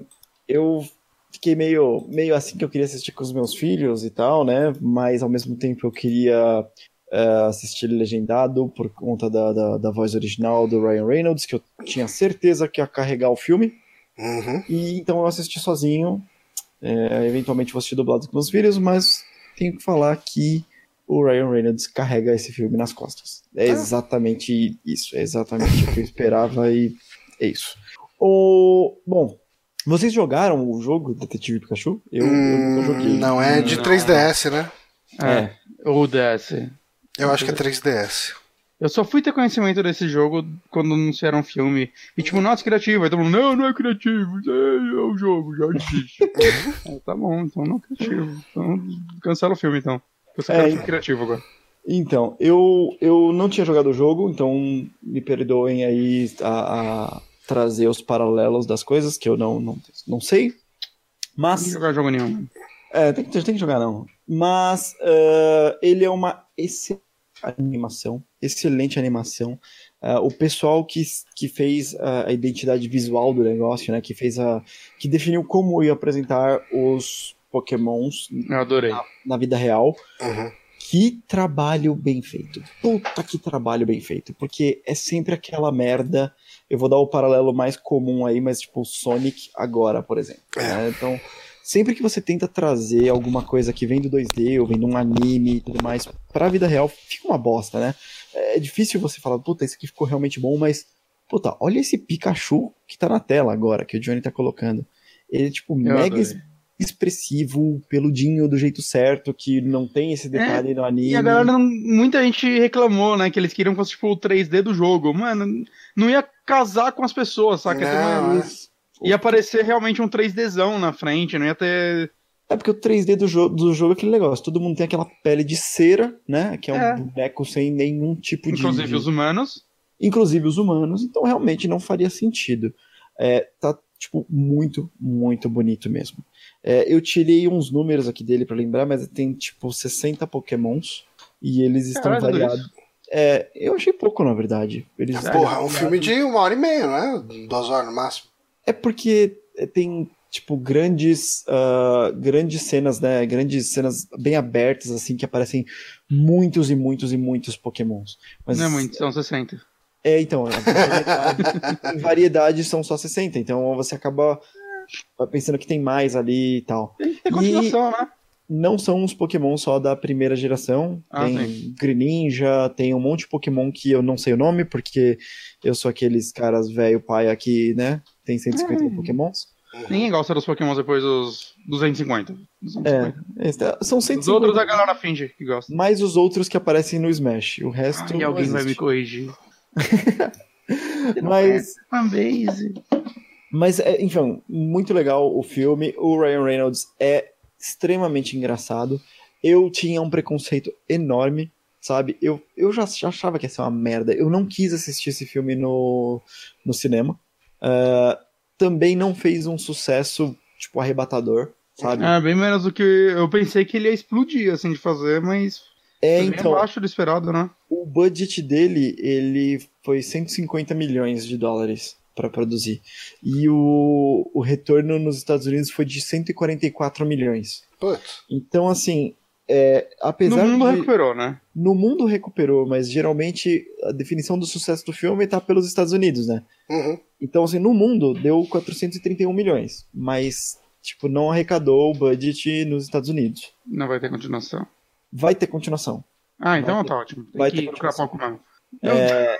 eu fiquei meio, meio assim que eu queria assistir com os meus filhos e tal, né? Mas ao mesmo tempo eu queria é, assistir legendado por conta da, da, da voz original do Ryan Reynolds, que eu tinha certeza que ia carregar o filme. uhum. E então eu assisti sozinho. É, eventualmente vou assistir dublado com meus filhos, mas tenho que falar que o Ryan Reynolds carrega esse filme nas costas. É Ah. exatamente isso. É exatamente o que eu esperava e é isso. O... Bom, vocês jogaram o jogo Detetive Pikachu? Eu, eu nunca Hum, joguei. Não, é de Não. 3DS, né? É. O DS. Eu acho que é 3DS. Eu só fui ter conhecimento desse jogo quando anunciaram um filme. E tipo, nossa, criativo. Aí todo mundo, não, não é criativo. isso É, é o jogo, já existe. É, tá bom, então não é criativo. Então cancela o filme então. Eu só É, quero criativo agora. Então, eu, eu não tinha jogado o jogo, então me perdoem aí a, a trazer os paralelos das coisas, que eu não, não, não sei. Não Mas tem que jogar jogo nenhum. É, tem que, tem que jogar não. Mas eh, ele é uma excelente animação, excelente animação. Eh, o pessoal que, que fez a, a identidade visual do negócio, né, que fez a, que definiu como ia apresentar os Pokémons Eu adorei. na vida real. Uhum. Que trabalho bem feito. Puta que trabalho bem feito. Porque é sempre aquela merda. Eu vou dar o paralelo mais comum aí, mas tipo o Sonic agora, por exemplo. né? Então, sempre que você tenta trazer alguma coisa que vem do 2D ou vem de um anime e tudo mais pra vida real, fica uma bosta, né? É difícil você falar, puta, isso aqui ficou realmente bom, mas, puta, olha esse Pikachu que tá na tela agora, que o Johnny tá colocando. Ele é, tipo, Eu mega adorei. Expressivo, peludinho do jeito certo, que não tem esse detalhe no anime. E a galera, não, muita gente reclamou, né, que eles queriam que fosse tipo o 3D do jogo. Mano, não ia casar com as pessoas, saca? Uma- Não, é. Mas- ia aparecer realmente um 3Dzão na frente, não ia ter. É porque o 3D do, jo do jogo é aquele negócio. Todo mundo tem aquela pele de cera, né? Que é um É. boneco sem nenhum tipo de. Inclusive os humanos. inclusive os humanos. Então realmente não faria sentido. É, tá, tipo, muito, muito bonito mesmo. É, eu tirei uns números aqui dele pra lembrar, mas tem tipo 60 pokémons. E eles estão Caralho, variados. É, eu achei pouco, na verdade. Eles Ah, Porra, é um filme de uma hora e meia, né? Duas horas no máximo. É porque tem, tipo, grandes, ah, grandes cenas, né? Grandes cenas bem abertas, assim, que aparecem muitos e muitos e muitos pokémons. Mas, Não é muito, são 60. É, então, a variedade, em variedade são só 60, então você acaba pensando que tem mais ali e tal. Tem continuação, né? Não são os Pokémon só da primeira geração. Ah, tem Greninja, tem um monte de Pokémon que eu não sei o nome, porque eu sou aqueles caras velho pai aqui, né? Tem 150 Hum. Pokémons. Ninguém gosta dos Pokémon depois dos 250. 250. É, esse- são Os 150. outros a galera finge que gosta. Mais os outros que aparecem no Smash. O resto. E alguém vai me existe. corrigir. Mas, Fanbase. Mas é, enfim, muito legal o filme. O Ryan Reynolds é extremamente engraçado. Eu tinha um preconceito enorme, sabe? Eu, eu já, já achava que ia ser uma merda. Eu não quis assistir esse filme no, no cinema. Ah, também não fez um sucesso, tipo, arrebatador, sabe? É, bem menos do que eu pensei que ele ia explodir, assim, de fazer, mas É, então, abaixo do esperado, né? o budget dele, ele foi 150 milhões de dólares para produzir. E o, o retorno nos Estados Unidos foi de 144 milhões. Putz. Então, assim, é, apesar no mundo de... recuperou, né? No mundo recuperou, mas geralmente a definição do sucesso do filme tá pelos Estados Unidos, né? Uhum. Então, assim, no mundo deu 431 milhões, mas, tipo, não arrecadou o budget nos Estados Unidos. Não vai ter continuação. Vai ter continuação. Ah, então Vai ter- tá ótimo. Tem vai que ter procurar continuação. pouco mesmo. É,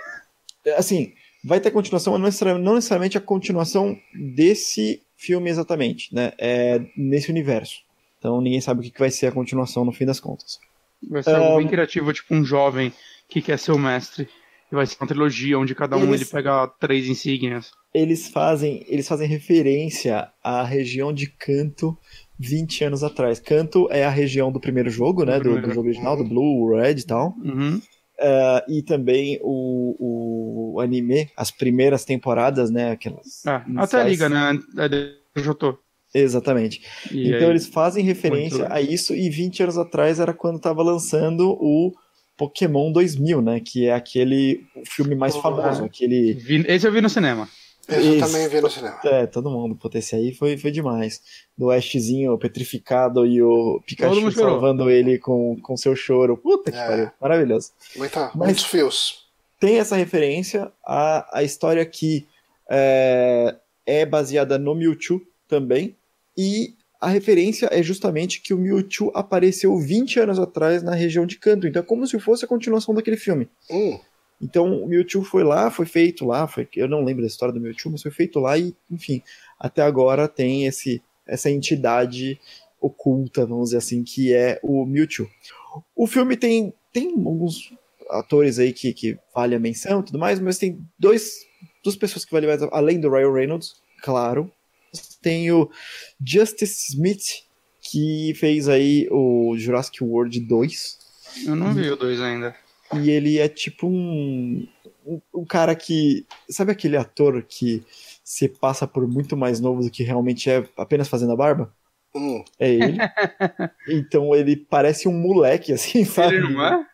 assim, vai ter continuação, mas não necessariamente, a continuação desse filme exatamente, né? É nesse universo. Então ninguém sabe o que vai ser a continuação no fim das contas. Vai ser algo Ah, bem criativo, tipo um jovem que quer ser o mestre. E vai ser uma trilogia onde cada um Eles- ele pega três insígnias. Eles fazem, eles fazem referência à região de Canto 20 anos atrás. Canto é a região do primeiro jogo, né? Do, do jogo original, do Blue, Red e tal. Uhum. Ah, e também o, o anime, as primeiras temporadas, né? Aquelas. É, até iniciais. liga, né? É Jotô. Exatamente. E então aí- eles fazem referência Muito. a isso, e 20 anos atrás era quando tava lançando o Pokémon 2000, né? Que é aquele filme mais famoso, aquele... vi- Esse eu vi no cinema. Esse eu Isso. também vi no cinema. É, todo mundo, pô, esse aí foi, foi demais. Do Ashzinho petrificado e o Pikachu salvando ele com, com seu choro. Puta que É. pariu, maravilhoso. Muita, Mas- Muitos fios. tem essa referência à, à história que é, é baseada no Mewtwo também. E a referência é justamente que o Mewtwo apareceu 20 anos atrás na região de Kanto. Então é como se fosse a continuação daquele filme. Hum, Então o Mewtwo foi lá, foi feito lá, foi, eu não lembro da história do Mewtwo, mas foi feito lá e, enfim, até agora tem esse, essa entidade oculta, vamos dizer assim, que é o Mewtwo. O filme tem, tem alguns atores aí que, que vale a menção e tudo mais, mas tem dois, duas pessoas que valem mais, além do Ryan Reynolds, claro. Tem o Justice Smith, que fez aí o Jurassic World 2. Eu não vi o dois ainda. E ele é tipo um, um, um cara que. Sabe aquele ator que se passa por muito mais novo do que realmente é apenas fazendo a barba? hum. É ele. então ele parece um moleque, assim, sabe? Ele não é?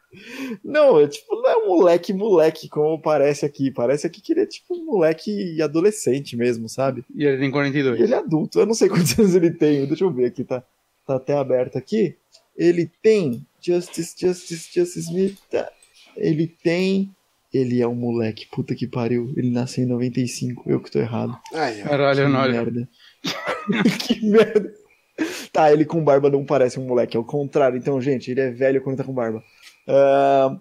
Não, é tipo, não é um moleque, moleque, como parece aqui. Parece aqui que ele é tipo um moleque adolescente mesmo, sabe? E ele tem E 42. ele é adulto, eu não sei quantos anos ele tem. Deixa eu ver aqui, tá, tá até aberto aqui. Ele tem Justice, Justice, Justice Smith. tá? Ele tem. Ele é um moleque, puta que pariu. Ele nasceu em 95, eu que tô errado. Ó. Caralho, que não, olha. merda. que merda. Tá, ele com barba não parece um moleque, é o contrário. Então, gente, ele é velho quando tá com barba. Ah,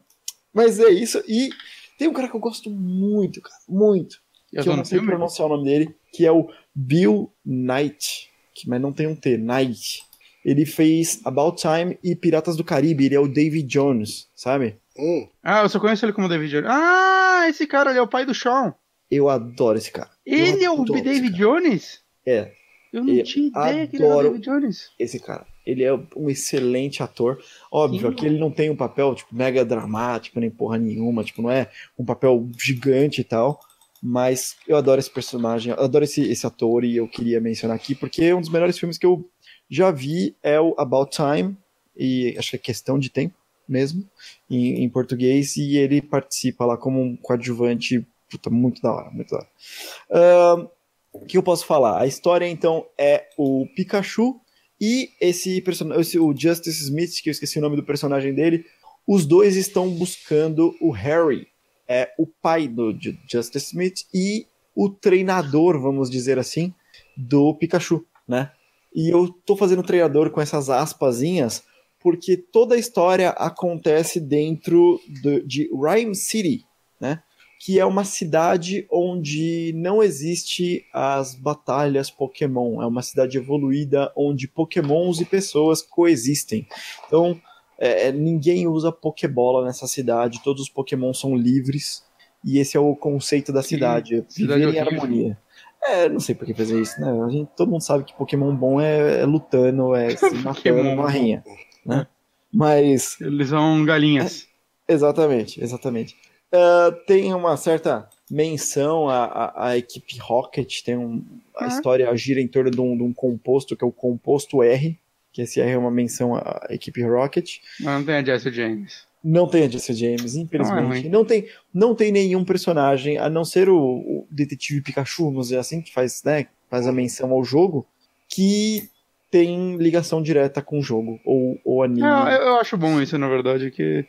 mas é isso. E tem um cara que eu gosto muito, cara, muito Eu que eu não sei filme? pronunciar o nome dele, que é o Bill Knight, que, mas não tem um T, Knight. Ele fez About Time e Piratas do Caribe, ele é o David Jones, sabe? Hum. Ah, eu só conheço ele como David Jones. Ah, esse cara ele é o pai do Sean. Eu adoro esse cara. Ele é o David. Jones? É, Eu não Eu tinha ideia que ele era o. David Jones. esse cara. Ele é um excelente ator. Óbvio, Sim. aqui ele não tem um papel, tipo, mega dramático, nem porra nenhuma, tipo, não é um papel gigante e tal. Mas eu adoro esse personagem, eu adoro esse, esse ator e eu queria mencionar aqui, porque um dos melhores filmes que eu já vi é o About Time, e acho que é questão de tempo. Mesmo, em, em português, e ele participa lá como um coadjuvante. Puta, muito da hora, muito da hora. O que eu posso falar? A história, então, é o Pikachu e esse personagem, o Justice Smith, que eu esqueci o nome do personagem dele, os dois estão buscando o Harry, é o pai do Justice Smith e o treinador, vamos dizer assim, do Pikachu, né? E eu tô fazendo treinador com essas aspasinhas porque toda a história acontece dentro do, de Rhyme City, né? Que é uma cidade onde não existe as batalhas Pokémon. É uma cidade evoluída onde Pokémons e pessoas coexistem. Então, é, é ninguém usa Pokébola nessa cidade. Todos os Pokémon são livres. E esse é o conceito da cidade. Viver em harmonia. É, não sei por que fazer isso, né? A gente, todo mundo sabe que Pokémon bom é, é lutando, é se matando uma rinha, né? Mas... Eles são galinhas. É, exatamente, exatamente. Uh, tem uma certa menção à, à, à equipe Rocket, tem um, a ah. história gira em torno de um, de um, composto que é o composto R, que esse R é uma menção à equipe Rocket. Mas não tem a Jesse James. Não tem a Jesse James, infelizmente. Não, é não, tem, não tem nenhum personagem, a não ser o, o, detetive Pikachu, vamos dizer assim, que faz, né, faz a menção ao jogo, que tem ligação direta com o jogo, ou, ou anime. É, eu acho bom isso, na verdade, que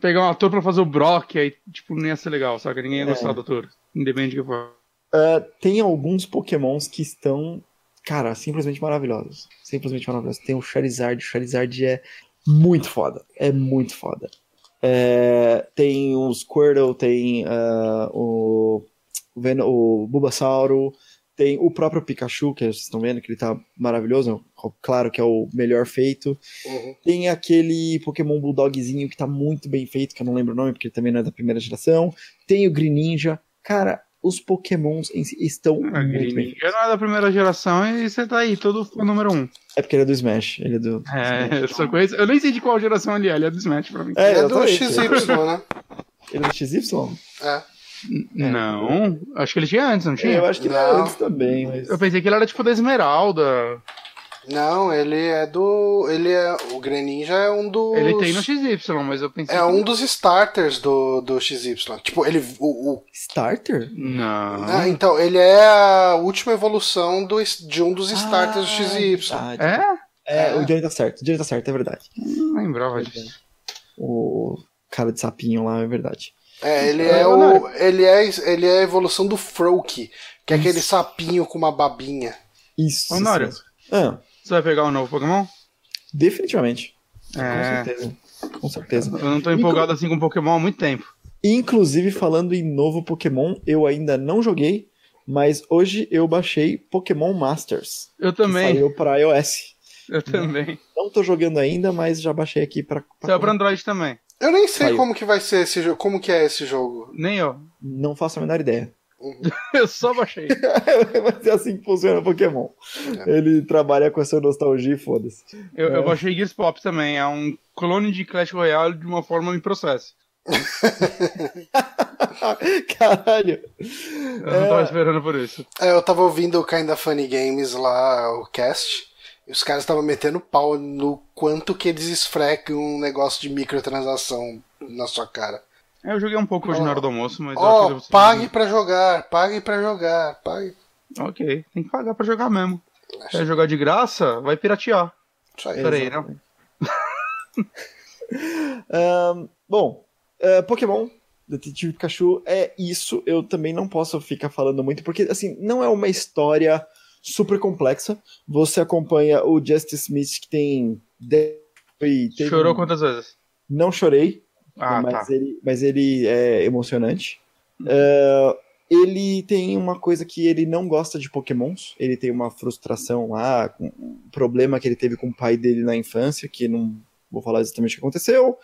pegar um ator pra fazer o Brock, aí, tipo, nem ia ser legal, saca? Ninguém ia gostar é. do ator, independente do que for. Uh, tem alguns pokémons que estão, cara, simplesmente maravilhosos. Simplesmente maravilhosos. Tem o Charizard, o Charizard é muito foda. É muito foda. É, tem o Squirtle, tem uh, o, o, o Bulbasauro, tem o próprio Pikachu, que vocês estão vendo, que ele tá maravilhoso, claro que é o melhor feito. Uhum. Tem aquele Pokémon Bulldogzinho que tá muito bem feito, que eu não lembro o nome, porque ele também não é da primeira geração. Tem o Greninja. Cara, os Pokémons em si estão ah, muito bem feitos. não é da primeira geração e você tá aí, todo o número um. É porque ele é do Smash, ele é do... É, eu só conheço... Eu nem sei de qual geração ele é, ele é do Smash pra mim. É, ele é do XY, né? Ele é do XY? É. Não, acho que ele tinha antes, não tinha? Eu acho que não. era antes também, mas... Eu pensei que ele era tipo da Esmeralda. Não, ele é do. Ele é. O Greninja é um dos. Ele tem no XY, mas eu pensei. É que... um dos starters do, do XY. Tipo, ele. O, o... Starter? Não. Ah, então, ele é a última evolução do, de um dos starters ah, do XY. Verdade. É? É, é, o Johnny tá certo. O Johnny tá certo, é verdade. Não lembrava disso. O cara de sapinho lá é verdade. É, ele é, o. Ele é, ele é a evolução do Froak, que é Isso. aquele sapinho com uma babinha. Isso. Honório, ah. Você vai pegar um novo Pokémon? Definitivamente. É. Com certeza. Com certeza. Eu não tô empolgado Inclu... assim com Pokémon há muito tempo. Inclusive, falando em novo Pokémon, eu ainda não joguei, mas hoje eu baixei Pokémon Masters. Eu também. saiu pra iOS. Eu também. Não tô jogando ainda, mas já baixei aqui pra. pra Saiu pra Android também. Eu nem sei Saiu. como que vai ser esse jogo. Como que é esse jogo? Nem eu. Não faço a menor ideia. Uhum. eu só baixei. Mas é assim que funciona o Pokémon. É. Ele trabalha com essa nostalgia e foda-se. Eu, é. eu baixei Gears Pop também. É um clone de Clash Royale de uma forma em processo. Caralho. Eu não tava é... esperando por isso. É, eu tava ouvindo o Kinda Funny Games lá, o cast. E os caras estavam metendo pau no quanto que eles esfrecam um negócio de microtransação na sua cara. Eu joguei um pouco hoje oh, na hora do almoço, mas. Ó, oh, pague para jogar, pague para jogar, pague. Ok, tem que pagar para jogar mesmo. Acho... Quer jogar de graça? Vai piratear. Isso aí. Peraí, não. um, bom, uh, Pokémon Detetive Pikachu é isso. Eu também não posso ficar falando muito, porque, assim, não é uma história super complexa. Você acompanha o Justice Smith, que tem. Chorou quantas vezes? Não chorei, ah, mas, tá. ele, mas ele é emocionante. Uh, ele tem uma coisa que ele não gosta de pokémons. Ele tem uma frustração lá, um problema que ele teve com o pai dele na infância, que não vou falar exatamente o que aconteceu.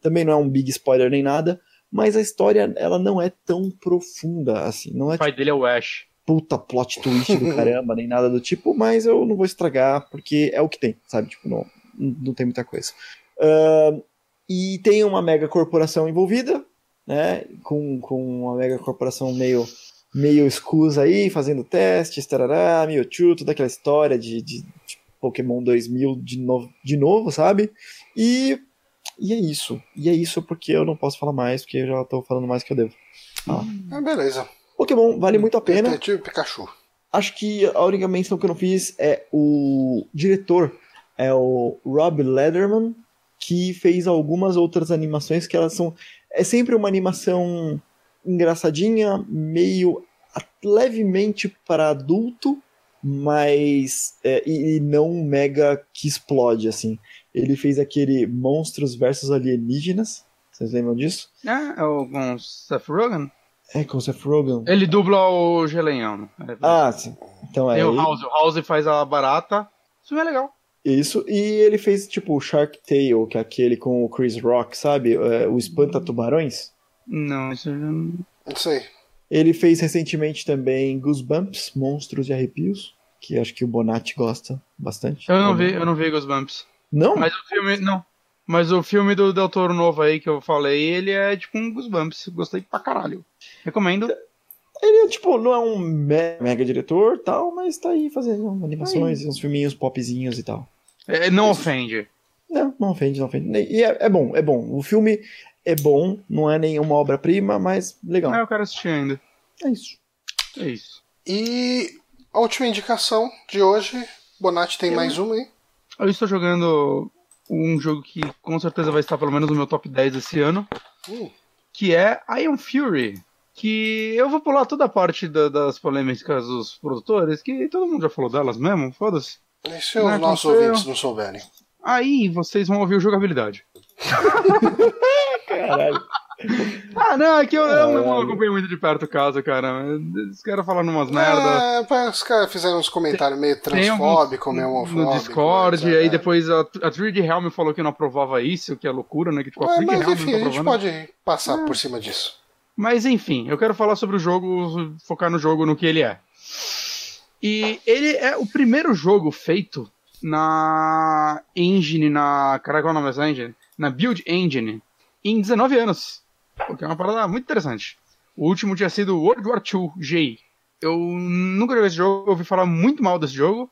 Também não é um big spoiler nem nada. Mas a história, ela não é tão profunda assim. Não é, o pai tipo, dele é o Ash puta plot twist do caramba, nem nada do tipo, mas eu não vou estragar, porque é o que tem, sabe? Tipo, não, não tem muita coisa. Uh, e tem uma mega corporação envolvida, né? Com, com uma mega corporação meio, meio escusa aí, fazendo testes, tarará, Mewtwo, toda aquela história de, de, de Pokémon 2000 de novo, de novo, sabe? E E é isso. E é isso porque eu não posso falar mais, porque eu já tô falando mais que eu devo. Ah. Ah, beleza. Pokémon vale muito a pena. Detetive Pikachu. Acho que a única menção que eu não fiz é o diretor, é o Rob Lederman, que fez algumas outras animações que elas são. É sempre uma animação engraçadinha, meio levemente para adulto, mas. É, e, e não mega que explode, assim. Ele fez aquele Monstros versus Alienígenas. Vocês lembram disso? Ah, é o com Seth Rogen? É, com o Seth Rogen. Ele dubla o Gelenhão. É, Ah, sim. Então é. Tem o. House. O House faz a barata. Isso é legal. Isso, e ele fez tipo o Shark Tale, que é aquele com o Chris Rock, sabe? É, o Espanta Tubarões. Não, isso eu já não. Não sei. Ele fez recentemente também Goosebumps, Monstros e Arrepios, que acho que o Bonatti gosta bastante. Eu não vi, eu não vi Goosebumps. Não? Mas o filme. Não. Mas o filme do Del Toro novo aí que eu falei, ele é tipo um Goosebumps. Gostei pra caralho. Recomendo. Ele, tipo, não é um me- mega diretor tal, mas tá aí fazendo animações e uns filminhos popzinhos e tal. É, não ofende. Não, não ofende, não ofende. E é, é bom, é bom. O filme é bom, não é nenhuma obra-prima, mas legal. Ah, eu quero assistir ainda. É isso. É isso. E a última indicação de hoje. Bonatti tem mais uma aí. Eu estou jogando um jogo que com certeza vai estar pelo menos no meu top 10 esse ano, Hum, que é Iron Fury. Que eu vou pular toda a parte da- das polêmicas dos produtores, que todo mundo já falou delas mesmo, foda-se. E se os Não, nossos não ouvintes não souberem? Aí vocês vão ouvir o jogabilidade. Caralho. Ah, não, é que eu, eu não Caralho. acompanho muito de perto o caso, cara. Os caras falando umas merda. É, os caras fizeram uns comentários meio transfóbicos, meio homofóbicos. no Discord, mas, aí é. depois a, a 3D Realm falou que não aprovava isso, que é loucura, né? Que tipo, a É, 3D mas Realm enfim, não a tá gente pode passar por cima disso. Mas enfim, eu quero falar sobre o jogo, focar no jogo, no que ele é. E ele é o primeiro jogo feito na engine, na. Caraca, qual é o nome dessa engine? Na Build Engine, em 19 anos. O que é uma parada muito interessante. O último tinha sido World War II G. Eu nunca joguei esse jogo, eu ouvi falar muito mal desse jogo.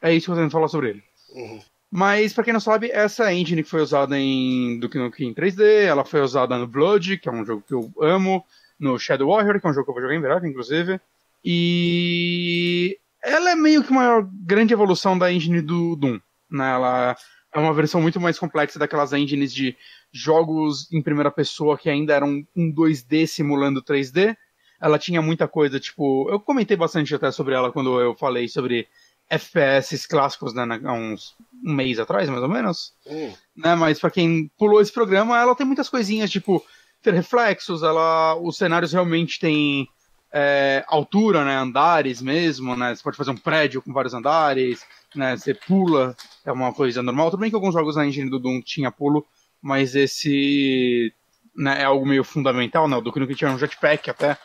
É isso que eu tenho que falar sobre ele. Uhum. Mas, pra quem não sabe, essa engine que foi usada em Duke Nukem 3D, ela foi usada no Blood, que é um jogo que eu amo, no Shadow Warrior, que é um jogo que eu vou jogar em breve, inclusive. E ela é meio que uma grande evolução da engine do Doom. Né? Ela é uma versão muito mais complexa daquelas engines de jogos em primeira pessoa que ainda eram um 2D simulando 3D. Ela tinha muita coisa, tipo. Eu comentei bastante até sobre ela quando eu falei sobre FPS clássicos, né, na- há uns um mês atrás, mais ou menos. Hum. Né, mas pra quem pulou esse programa, ela tem muitas coisinhas, tipo, ter reflexos, ela, os cenários realmente têm é, altura, né, andares mesmo, né, você pode fazer um prédio com vários andares, né, você pula, é uma coisa normal. Tudo bem que alguns jogos na engine do Doom tinha pulo, mas esse né, é algo meio fundamental, né, o Duke Nukem tinha um jetpack até.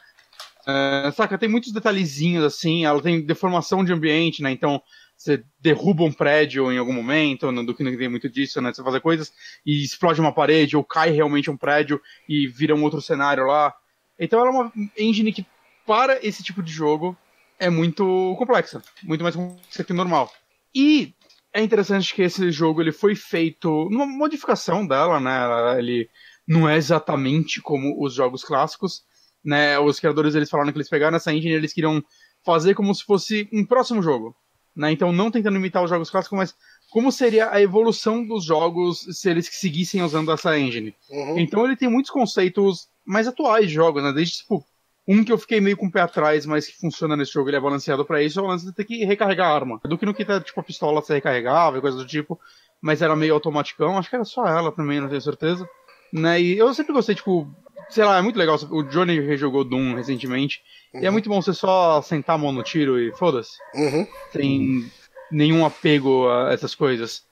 É, saca, tem muitos detalhezinhos assim, ela tem deformação de ambiente, né? Então você derruba um prédio em algum momento, no Duke Nukem tem muito disso, né? Você fazer coisas e explode uma parede ou cai realmente um prédio e vira um outro cenário lá. Então ela é uma engine que para esse tipo de jogo é muito complexa, muito mais complexa que o normal. E é interessante que esse jogo ele foi feito numa modificação dela, né? Ele não é exatamente como os jogos clássicos, né? Os criadores eles falaram que eles pegaram essa engine e eles queriam fazer como se fosse um próximo jogo, né? Então não tentando imitar os jogos clássicos, mas como seria a evolução dos jogos se eles seguissem usando essa engine. Uhum. Então ele tem muitos conceitos mais atuais de jogos, né? Desde tipo um que eu fiquei meio com o pé atrás, mas que funciona nesse jogo, ele é balanceado pra isso, é o lance de ter que recarregar a arma. Do que no que tá, tipo, a pistola ser recarregável e coisa do tipo, mas era meio automaticão, acho que era só ela também, não tenho certeza. Né? E eu sempre gostei, tipo, sei lá, é muito legal. O Johnny rejogou Doom recentemente, e é muito bom você só sentar a mão no tiro e foda-se Uhum. sem nenhum apego a essas coisas.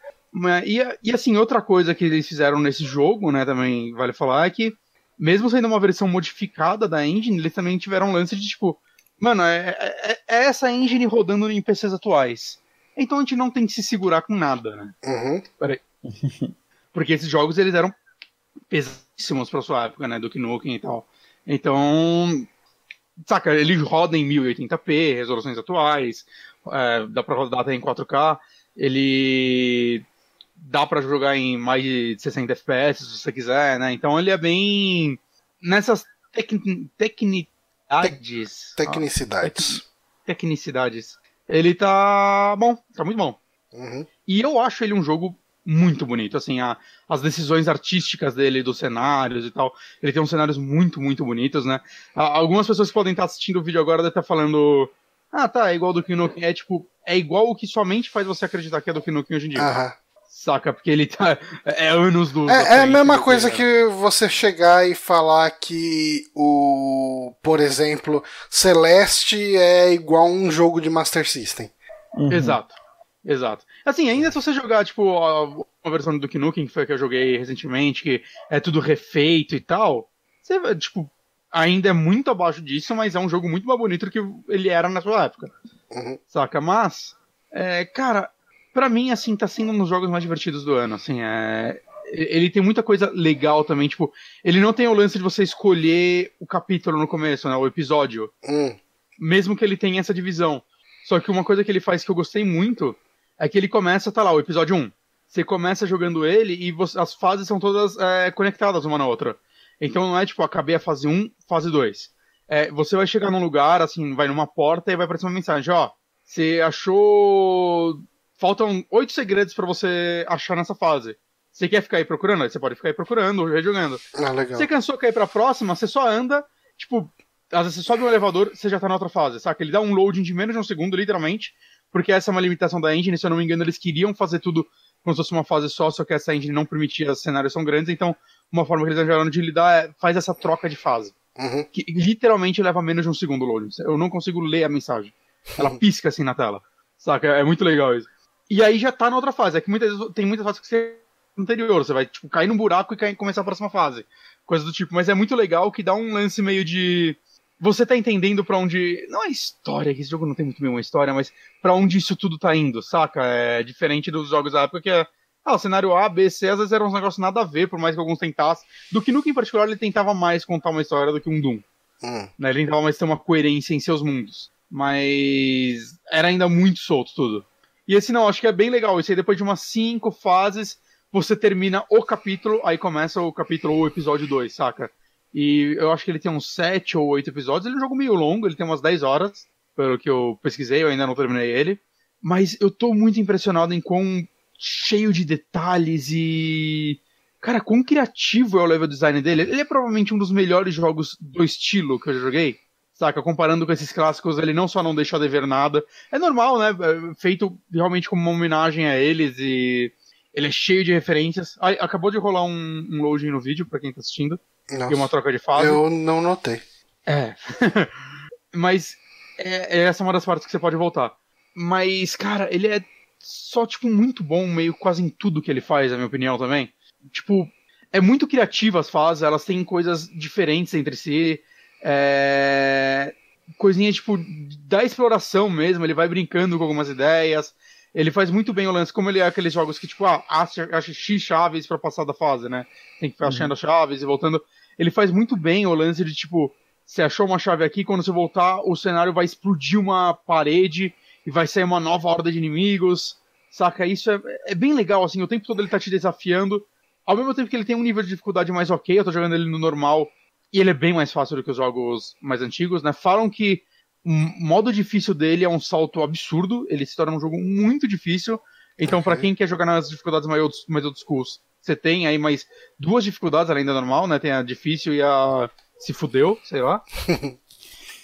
E, e assim, outra coisa que eles fizeram nesse jogo, né, também vale falar, é que, mesmo sendo uma versão modificada da engine, eles também tiveram um lance de tipo, mano, é, é- é essa engine rodando em PCs atuais. Então a gente não tem que se segurar com nada, né? Uhum. Porque esses jogos eles eram pesadíssimos pra sua época, né? Do Nukem e tal. Então, saca, ele roda em 1080p, resoluções atuais, é, dá pra rodar até em 4K. Ele dá pra jogar em mais de 60 FPS se você quiser, né? Então ele é bem. Nessas tec... tecnicidades. Tecnicidades. Tecnicidades. Ele tá bom, tá muito bom. Uhum. E eu acho ele um jogo muito bonito, assim, a, as decisões artísticas dele, dos cenários e tal. Ele tem uns cenários muito, muito bonitos, né? A- Algumas pessoas que podem estar assistindo o vídeo agora devem estar falando. Ah, tá, é igual do Nukem. É tipo, é igual o que somente faz você acreditar que é do Nukem hoje em dia. Aham. Saca? Porque ele tá. É anos do. É, é a mesma coisa que você chegar e falar que o. Por exemplo, Celeste é igual um jogo de Master System. Uhum. Exato. Exato. Assim, ainda se você jogar, tipo, uma versão do Nukem, que foi a que eu joguei recentemente, que é tudo refeito e tal, você, vai, tipo, ainda é muito abaixo disso, mas é um jogo muito mais bonito do que ele era na sua época. Uhum. Saca? Mas, é, cara, pra mim, assim, tá sendo um dos jogos mais divertidos do ano, assim, é... Ele tem muita coisa legal também, tipo, ele não tem o lance de você escolher o capítulo no começo, né, o episódio Hum, mesmo que ele tenha essa divisão. Só que uma coisa que ele faz que eu gostei muito é que ele começa, tá lá, o episódio 1. Você começa jogando ele e você- as fases são todas é, conectadas uma na outra. Então não é tipo, acabei a fase 1, fase 2. É, você vai chegar num lugar, assim, vai numa porta e vai aparecer uma mensagem, ó. Você achou. Faltam oito segredos pra você achar nessa fase. Você quer ficar aí procurando? Aí você pode ficar aí procurando, rejogando. ah, legal. Você cansou quer ir pra próxima, você só anda, tipo, às vezes você sobe um elevador, você já tá na outra fase, saca? Ele dá um loading de menos de um segundo, literalmente, porque essa é uma limitação da engine, se eu não me engano, eles queriam fazer tudo como se fosse uma fase só, só que essa engine não permitia, os cenários são grandes, então uma forma que eles arranjaram de lidar é faz essa troca de fase, Uhum. que literalmente leva menos de um segundo o loading. Eu não consigo ler a mensagem. Ela pisca assim na tela, saca? É muito legal isso. E aí já tá na outra fase, é que muitas vezes tem muitas fases que você anterior, você vai tipo cair num buraco e cair, começar a próxima fase coisa do tipo. Mas é muito legal que dá um lance meio de. Você tá entendendo pra onde. Não é história, que esse jogo não tem muito bem uma história, mas pra onde isso tudo tá indo, saca? É diferente dos jogos da época que é. Ah, o cenário A, B, C, às vezes eram uns negócios nada a ver, por mais que alguns tentassem. Do que nunca em particular ele tentava mais contar uma história do que um Doom. Hum. Né? Ele tentava mais ter uma coerência em seus mundos. Mas era ainda muito solto tudo. E esse não, acho que é bem legal. Esse aí depois de umas cinco fases, você termina o capítulo, aí começa o capítulo ou episódio 2, saca? E eu acho que ele tem uns 7 ou 8 episódios. Ele é um jogo meio longo, ele tem umas 10 horas, pelo que eu pesquisei, eu ainda não terminei ele. Mas eu tô muito impressionado em quão cheio de detalhes e. Cara, quão criativo é o level design dele. Ele é provavelmente um dos melhores jogos do estilo que eu já joguei. Saca? Comparando com esses clássicos, ele não só não deixa a dever nada. É normal, né? É Feito realmente como uma homenagem a eles e. Ele é cheio de referências. Ah, acabou de rolar um, um loading no vídeo, pra quem tá assistindo. Nossa, E uma troca de fase. eu não notei. É. Mas é, essa é uma das partes que você pode voltar. Mas, cara, ele é só, tipo, muito bom, meio quase em tudo que ele faz, na minha opinião também. Tipo, é muito criativa as fases, elas têm coisas diferentes entre si. É... Coisinha, tipo, da exploração mesmo, ele vai brincando com algumas ideias. Ele faz muito bem o lance, como ele é aqueles jogos que, tipo, ah, acha, acha X chaves pra passar da fase, né? Tem que ficar achando as chaves e voltando. Ele faz muito bem o lance de, tipo, você achou uma chave aqui, quando você voltar, o cenário vai explodir uma parede e vai sair uma nova horda de inimigos. Saca? Isso é, é bem legal, assim, o tempo todo ele tá te desafiando. Ao mesmo tempo que ele tem um nível de dificuldade mais ok, eu tô jogando ele no normal, e ele é bem mais fácil do que os jogos mais antigos, né? Falam que o modo difícil dele é um salto absurdo, ele se torna um jogo muito difícil. Então, pra Uhum. quem quer jogar nas dificuldades mais old, mais old schools, você tem aí mais duas dificuldades além da normal, né? Tem a difícil e a se fudeu, sei lá.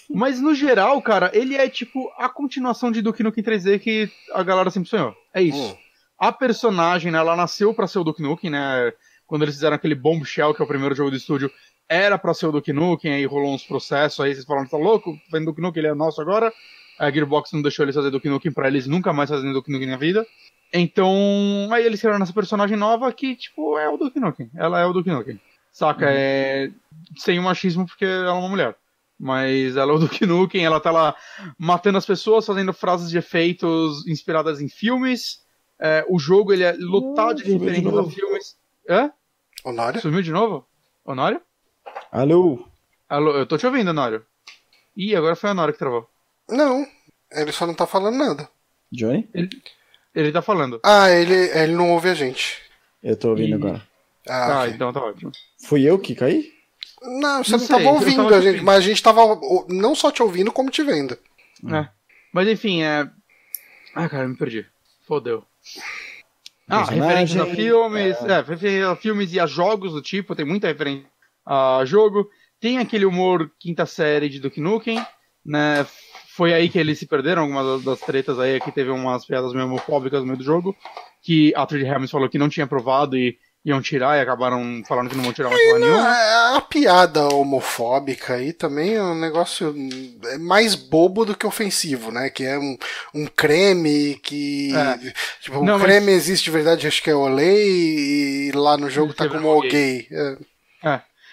Mas no geral, cara, ele é tipo a continuação de Duke Nukem 3D que a galera sempre sonhou. É isso. Hum. A personagem, né, ela nasceu pra ser o Duke Nukem, né? Quando eles fizeram aquele Bombshell, que é o primeiro jogo do estúdio, era pra ser o Duke Nukem, aí rolou uns processos, aí vocês falaram, tá louco? Vem Duke Nukem, ele é nosso agora. A Gearbox não deixou eles fazer Duke Nukem pra eles nunca mais fazerem Duke Nukem na vida. Então, aí eles criaram essa personagem nova que, tipo, é o Duke Nukem. Ela é o Duke Nukem. Saca? É... Sem o machismo, porque ela é uma mulher. Mas ela é o Duke Nukem, ela tá lá matando as pessoas, fazendo frases de efeitos inspiradas em filmes. É, o jogo, ele é lotado Uh, de referências a filmes. Hã? Honório? Sumiu de novo? Honório? Alô? Alô, eu tô te ouvindo, Honório. Ih, agora foi a Honório que travou. Não, ele só não tá falando nada. Johnny? Ele, Ele tá falando. Ah, ele, ele não ouve a gente. Eu tô ouvindo E- agora. Ah, Ah, então tá ótimo. Fui eu que caí? Não, você Não não, sei, tava ouvindo tava a te gente, mas a gente tava não só te ouvindo, como te vendo. É. Mas enfim, é. Ah, cara, me perdi. Fodeu. Ah, referências a filmes, é. referências a filmes e a jogos do tipo, tem muita referência a jogo. Tem aquele humor quinta série de Duke Nukem, né? Foi aí que eles se perderam, algumas das- tretas aí, que teve umas piadas meio homofóbicas no meio do jogo, que a 3D Realms falou que não tinha aprovado e iam tirar e acabaram falando que não vão tirar mais porra nenhuma. É, a piada homofóbica aí também é um negócio é mais bobo do que ofensivo, né? Que é um, um creme que. É. Tipo, Não, o mas- creme existe de verdade, acho que é Olay, e lá no jogo tá como é o gay. gay. É.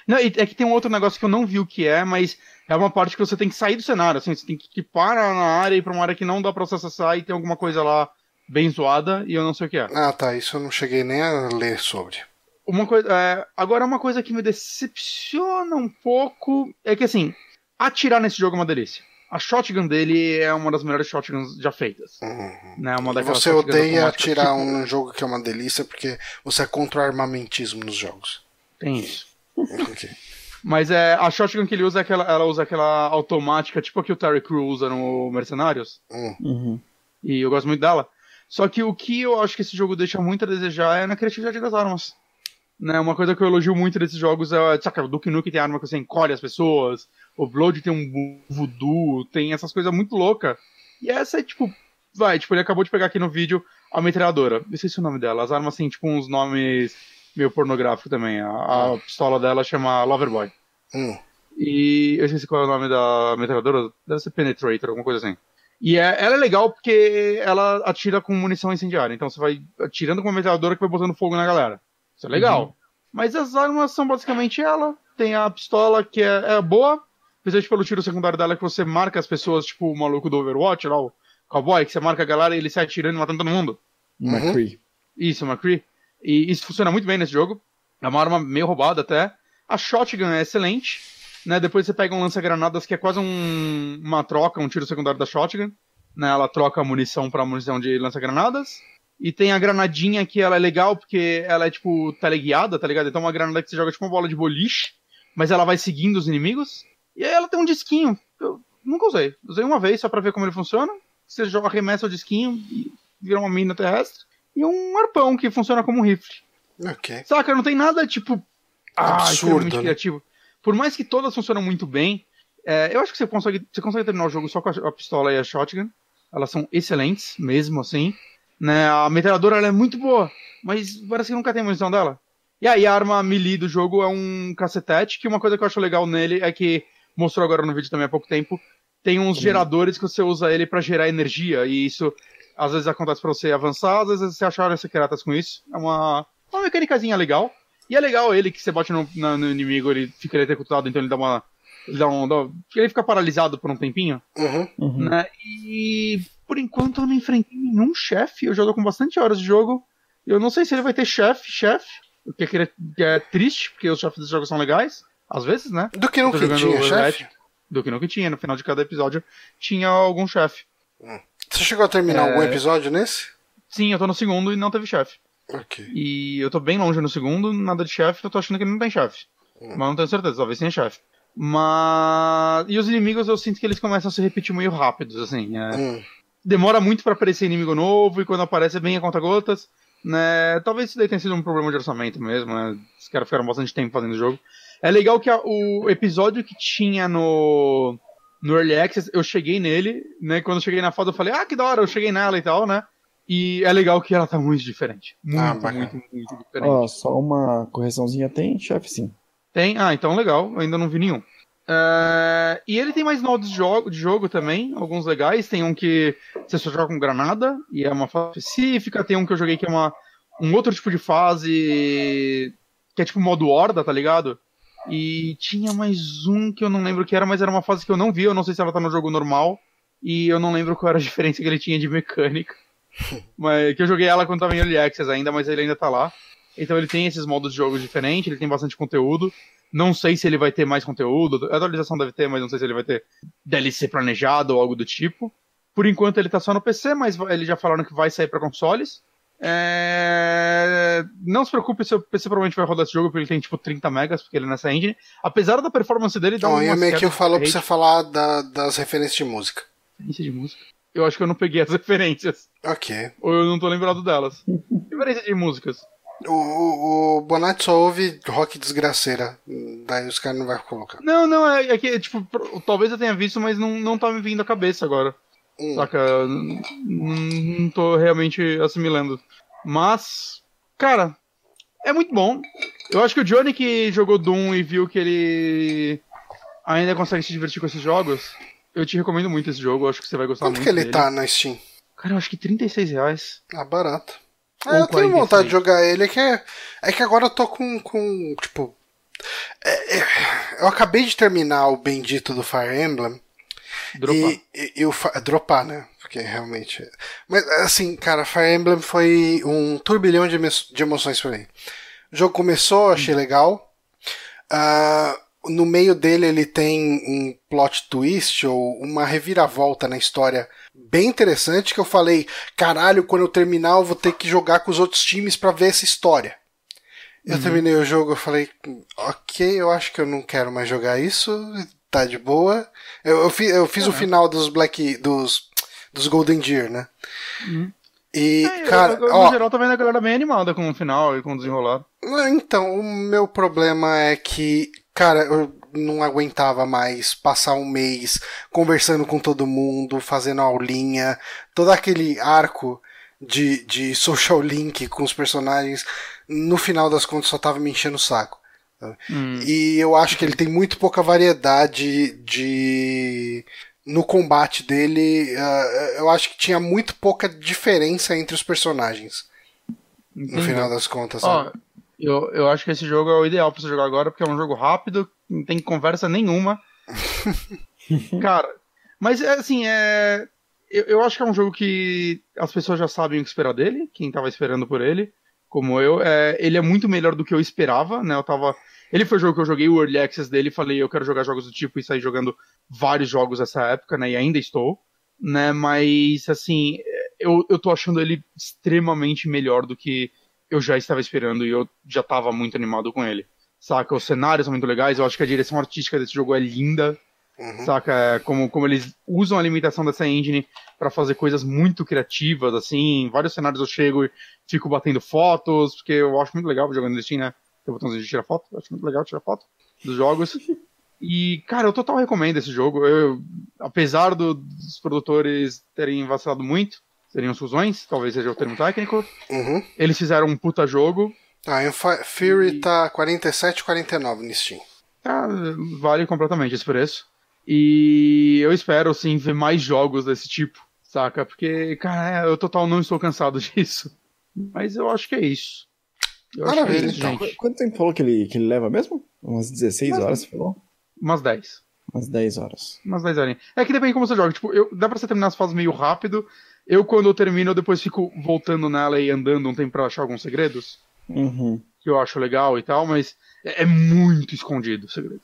É. Não, é que tem um outro negócio que eu não vi o que é, mas é uma parte que você tem que sair do cenário, assim, você tem que equipar na área e ir pra uma área que não dá pra você acessar e tem alguma coisa lá bem zoada e eu não sei o que é. Ah, tá. Isso eu não cheguei nem a ler sobre. Uma coisa, é, agora uma coisa que me decepciona um pouco é que assim, atirar nesse jogo é uma delícia. A shotgun dele é uma das melhores shotguns já feitas. Uhum. Né? Uma E daquelas você odeia atirar tipo, um jogo que é uma delícia porque você é contra o armamentismo nos jogos. Tem isso. Mas é, a shotgun que ele usa, é aquela, ela usa aquela automática, tipo a que o Terry Crew usa no Mercenários. Hum. Uhum. E eu gosto muito dela. Só que o que eu acho que esse jogo deixa muito a desejar é na criatividade das armas. Né, uma coisa que eu elogio muito desses jogos é, saca, o Duke Nukem tem arma que você encolhe as pessoas, o Blood tem um voodoo, tem essas coisas muito loucas. E essa é tipo, vai, tipo, ele acabou de pegar aqui no vídeo a metralhadora. Não sei se é o nome dela. As armas têm tipo uns nomes meio pornográficos também. A, a pistola dela chama Loverboy. Hum. E eu esqueci qual é o nome da metralhadora. Deve ser Penetrator, alguma coisa assim. E é, ela é legal porque ela atira com munição incendiária. Então você vai atirando com uma metralhadora que vai botando fogo na galera. Isso é legal. Mas as armas são basicamente ela. Tem a pistola que é, é boa. Principalmente pelo tiro secundário dela que você marca as pessoas, tipo o maluco do Overwatch, lá, o cowboy, que você marca a galera e ele sai atirando e matando todo mundo. Uhum. McCree. Isso, McCree. E isso funciona muito bem nesse jogo. É uma arma meio roubada até. A shotgun é excelente. Né? Depois você pega um lança-granadas que é quase um- uma troca, um tiro secundário da shotgun. Né? Ela troca munição pra munição de lança-granadas. E tem a granadinha que ela é legal porque ela é tipo teleguiada, tá ligado? Então é uma granada que você joga tipo uma bola de boliche, mas ela vai seguindo os inimigos. E aí ela tem um disquinho. Eu nunca usei. Usei uma vez só pra ver como ele funciona. Você joga, arremessa o disquinho e vira uma mina terrestre. E um arpão que funciona como um rifle. Ok. Saca? Não tem nada tipo. Ah, Absurdo, extremamente né? criativo. Por mais que todas funcionam muito bem, é, eu acho que você consegue, você consegue terminar o jogo só com a, a pistola e a shotgun. Elas são excelentes, mesmo assim. Né? A metralhadora ela é muito boa, mas parece que nunca tem munição dela. E aí a arma melee do jogo é um cacetete, que uma coisa que eu acho legal nele é que, mostrou agora no vídeo também há pouco tempo, tem uns geradores que você usa ele pra gerar energia, e isso às vezes acontece pra você avançar, às vezes você achar secretas com isso. É uma, uma mecânicazinha legal. E é legal ele que você bate no, na- no inimigo, ele fica eletrocutado, então ele dá uma. Ele, dá um, dá- ele fica paralisado por um tempinho. Uhum. Uhum. Né? E por enquanto eu não enfrentei nenhum chefe. Eu jogo com bastante horas de jogo. Eu não sei se ele vai ter chefe, chefe. O que é, que é- é triste, porque os chefes dos jogos são legais. Às vezes, né? Do que não tô tinha, chefe? Do que não que tinha. No final de cada episódio tinha algum chefe. Você chegou a terminar É. algum episódio nesse? Sim, eu tô no segundo e não teve chefe. Ok. E eu tô bem longe no segundo, nada de chefe, eu tô achando que não tem chefe. Mas não tenho certeza, talvez tenha chefe. Mas. E os inimigos eu sinto que eles começam a se repetir meio rápidos, assim. é. Hum. Demora muito pra aparecer inimigo novo e quando aparece é bem a conta-gotas. Né? Talvez isso daí tenha sido um problema de orçamento mesmo, né? Os caras ficaram bastante tempo fazendo o jogo. É legal que a- o episódio que tinha no. No Early Access, eu cheguei nele, né? Quando eu cheguei na foto, eu falei, ah, que da hora, eu cheguei nela e tal, né? E é legal que ela tá muito diferente. Muito, Ah, bacana. muito, muito diferente. Ó, só uma correçãozinha tem, chefe, sim. Tem? Ah, então legal. Eu ainda não vi nenhum. É, E ele tem mais modos de jogo, de jogo também, alguns legais. Tem um que você só joga com granada, e é uma fase específica. Tem um que eu joguei que é uma, um outro tipo de fase, que é tipo modo horda, tá ligado? E tinha mais um que eu não lembro o que era, mas era uma fase que eu não vi. Eu não sei se ela tá no jogo normal. E eu não lembro qual era a diferença que ele tinha de mecânica. mas que eu joguei ela quando tava em Early Access ainda, mas ele ainda tá lá. Então ele tem esses modos de jogos diferentes, ele tem bastante conteúdo. Não sei se ele vai ter mais conteúdo. A atualização deve ter, mas não sei se ele vai ter DLC planejado ou algo do tipo. Por enquanto ele tá só no PC, mas eles já falaram que vai sair para consoles. É... Não se preocupe, seu PC provavelmente vai rodar esse jogo, porque ele tem tipo 30 megas, porque ele é nessa engine. Apesar da performance dele, dá uma. Então, que eu falou pra você falar da, das referências de música. Referência de música? Eu acho que eu não peguei as referências. Ok. Ou eu não tô lembrado delas. Referência de músicas. O, o, o Bonatti só ouve rock desgraceira. Daí os caras não vão colocar. Não, não, é, é que, tipo, talvez eu tenha visto, mas não, não tá me vindo à cabeça agora. Hum. Saca? Não, tô realmente assimilando. Mas, cara, é muito bom. Eu acho que o Johnny que jogou Doom e viu que ele ainda consegue se divertir com esses jogos, eu te recomendo muito esse jogo. Eu acho que você vai gostar Quanto muito. Quanto que ele dele. tá na Steam? Cara, eu acho que 36 reais. Ah, barato. É, eu tenho vontade de jogar ele, é que, é, é que agora eu tô com. com tipo. É, é, eu acabei de terminar o bendito do Fire Emblem. Dropar. E, e, e o, dropar, né? Porque realmente. Mas assim, cara, Fire Emblem foi um turbilhão de, de emoções pra mim. O jogo começou, achei hum. legal. Uh, no meio dele ele tem um plot twist ou uma reviravolta na história bem interessante que eu falei, caralho, quando eu terminar eu vou ter que jogar com os outros times para ver essa história. Eu uhum. terminei o jogo, eu falei, ok, eu acho que eu não quero mais jogar isso, tá de boa. Eu, eu, fi, eu fiz o final dos Black. dos, dos Golden Deer, né? Uhum. E, é, cara. Eu, eu, ó, no geral, tô vendo a galera bem animada com o final e com o desenrolar. Então, o meu problema é que, cara, eu não aguentava mais passar um mês conversando com todo mundo, fazendo aulinha, todo aquele arco de, de social link com os personagens, no final das contas só tava me enchendo o saco. Hum. E eu acho que ele tem muito pouca variedade de. No combate dele, uh, eu acho que tinha muito pouca diferença entre os personagens. Entendi. No final das contas. Ó, eu, eu acho que esse jogo é o ideal pra você jogar agora, porque é um jogo rápido, não tem conversa nenhuma. Cara, mas é assim, é. Eu, eu acho que é um jogo que as pessoas já sabem o que esperar dele, quem tava esperando por ele, como eu. É, ele é muito melhor do que eu esperava, né? Eu tava ele foi o jogo que eu joguei o Early Access dele, falei, eu quero jogar jogos do tipo e sair jogando vários jogos nessa época, né? E ainda estou, né? Mas, assim, eu, eu tô achando ele extremamente melhor do que eu já estava esperando e eu já estava muito animado com ele. Saca? Os cenários são muito legais, eu acho que a direção artística desse jogo é linda. Uhum. Saca? É, como, como eles usam a limitação dessa engine para fazer coisas muito criativas, assim. Em vários cenários eu chego e fico batendo fotos, porque eu acho muito legal jogando Steam, né? Tem o botãozinho de tirar foto, acho muito legal tirar foto dos jogos. E, cara, eu total recomendo esse jogo. Eu, apesar do, dos produtores terem vacilado muito, seriam fusões, talvez seja o termo técnico. Uhum. Eles fizeram um puta jogo. Ah, o Fury e... tá 47,49 no Steam. Ah, vale completamente esse preço. E eu espero, sim, ver mais jogos desse tipo, saca? Porque, cara, eu total não estou cansado disso. Mas eu acho que é isso. Eu Maravilha, isso, então. Quanto tempo falou que ele, que ele leva mesmo? Umas 16 Mas, horas, você falou? Umas 10. Umas 10 horas. Umas 10 horas. É que depende como você joga. Tipo, eu, dá pra você terminar as fases meio rápido. Eu, quando eu termino, eu depois fico voltando nela e andando um tempo pra achar alguns segredos. Uhum. Que eu acho legal e tal, mas é, é muito escondido o segredo.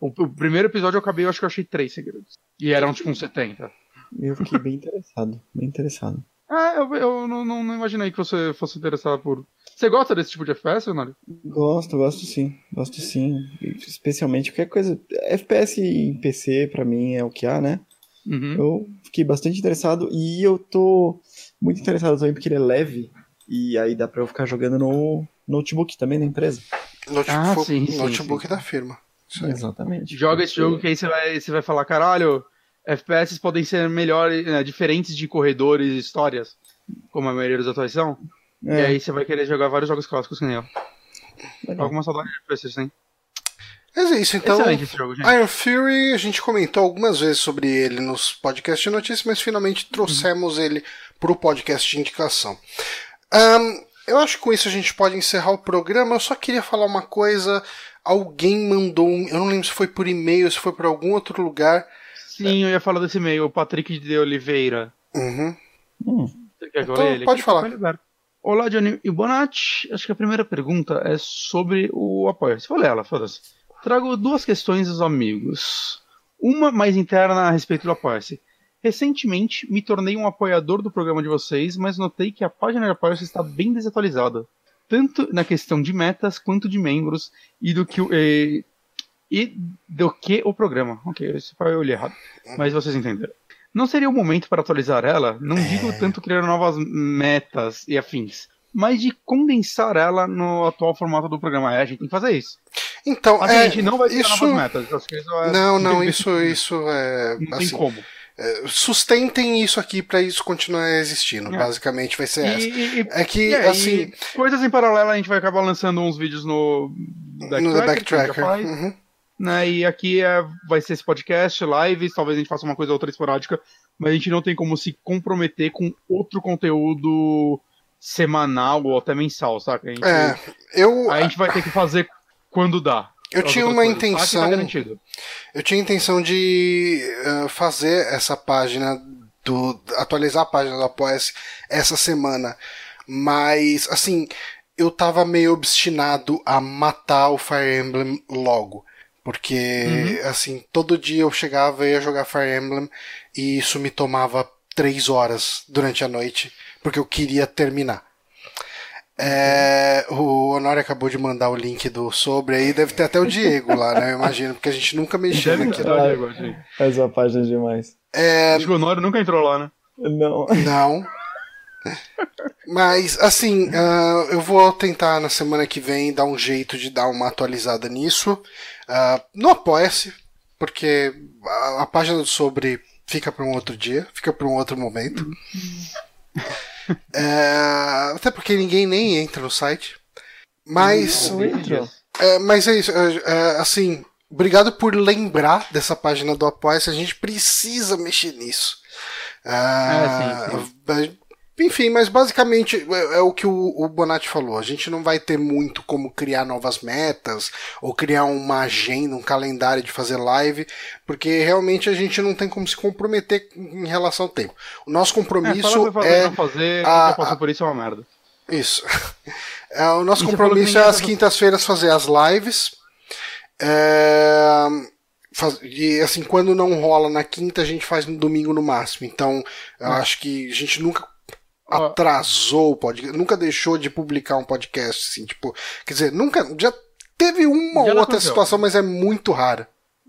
O, o, primeiro episódio eu acabei, eu acho que eu achei três segredos. E eram tipo uns 70. Eu fiquei bem interessado, bem interessado. Ah, eu, eu não, não, não, imaginei que você fosse interessado por. Você gosta desse tipo de FPS, Leonardo? Gosto, gosto sim. Gosto sim. Especialmente qualquer coisa. FPS em PC, pra mim, é o que há, né? Uhum. Eu fiquei bastante interessado e eu tô muito interessado também porque ele é leve. E aí dá pra eu ficar jogando no notebook também da empresa. Notebook, ah, sim, sim, notebook sim. da firma. Exatamente. Joga esse jogo que aí você vai, você vai falar, caralho, FPS podem ser melhores, né, diferentes de corredores e histórias, como a maioria dos atuais são. É. E aí você vai querer jogar vários jogos clássicos que nem eu. Legal. Alguma saudade de FPS, sim. Mas é isso, então. Jogo, Iron Fury, a gente comentou algumas vezes sobre ele nos podcasts de notícias, mas finalmente trouxemos uhum. ele para o podcast de indicação. Um, eu acho que com isso a gente pode encerrar o programa. Eu só queria falar uma coisa. Alguém mandou um. Eu não lembro se foi por e-mail, se foi por algum outro lugar. Sim, eu ia falar desse e-mail, o Patrick de Oliveira. Uhum. Hum. Você quer que eu então, ele? Pode falar. Olá, Johnny e Bonatti. Acho que a primeira pergunta é sobre o apoio. Se for ela, foda-se. Trago duas questões aos amigos. Uma mais interna a respeito do apoia-se. Recentemente me tornei um apoiador do programa de vocês, mas notei que a página de apoio está bem desatualizada. Tanto na questão de metas quanto de membros e do que, e, e do que o programa. Ok, esse foi eu li errado. Mas vocês entenderam. Não seria o momento para atualizar ela? Não é... digo tanto criar novas metas e afins, mas de condensar ela no atual formato do programa. É, a gente tem que fazer isso. Então, é, a gente não vai criar isso... novas metas. Isso é... Não, não, isso, isso é. Não assim, tem como. é, sustentem isso aqui para isso continuar existindo. É. Basicamente vai ser essa. E, e- É que, é, assim, coisas em paralelo a gente vai acabar lançando uns vídeos no no The Backtracker, já Backtracker. Uhum. Né? E aqui é, vai ser esse podcast, lives, talvez a gente faça uma coisa ou outra esporádica, mas a gente não tem como se comprometer com outro conteúdo semanal ou até mensal, saca? A gente, É, eu, a gente vai ter que fazer quando dá. eu tinha uma coisas. Aqui intenção. Tá. Eu tinha a intenção de eh, fazer essa página do atualizar a página do Apoia-se essa semana, mas assim eu tava meio obstinado a matar o Fire Emblem logo, porque assim todo dia eu chegava e ia jogar Fire Emblem e isso me tomava três horas durante a noite porque eu queria terminar. É, o Honório acabou de mandar o link do sobre aí, deve ter até o Diego lá, né? Eu imagino, porque a gente nunca mexeu Deve naquilo. estar, Diego, assim. Essa página é demais. É, Acho que o Honório nunca entrou lá, né? Não. não. Mas, assim, ah, eu vou tentar na semana que vem dar um jeito de dar uma atualizada nisso. Ah, não apoia-se, porque a, a página do sobre fica para um outro dia, fica para um outro momento. É, até porque ninguém nem entra no site. Mas. Não entra. É, mas é isso, é, é, assim, obrigado por lembrar dessa página do Apoia-se, a gente precisa mexer nisso. Ah, sim, ba- Enfim, mas basicamente é, é o que o, o Bonatti falou, a gente não vai ter muito como criar novas metas, ou criar uma agenda, um calendário de fazer live, porque realmente a gente não tem como se comprometer em relação ao tempo. O nosso É, falar compromisso fazer é... e não fazer, a- quem passou por isso é uma merda. Isso. É, o nosso compromisso é às quintas-feiras fazer as lives. É, faz- e assim, quando não rola na quinta, a gente faz no domingo no máximo. Então, eu acho que a gente nunca. Atrasou o podcast, nunca deixou de publicar um podcast, assim, tipo, quer dizer, nunca, já teve uma Já ou outra situação, mas é muito rara.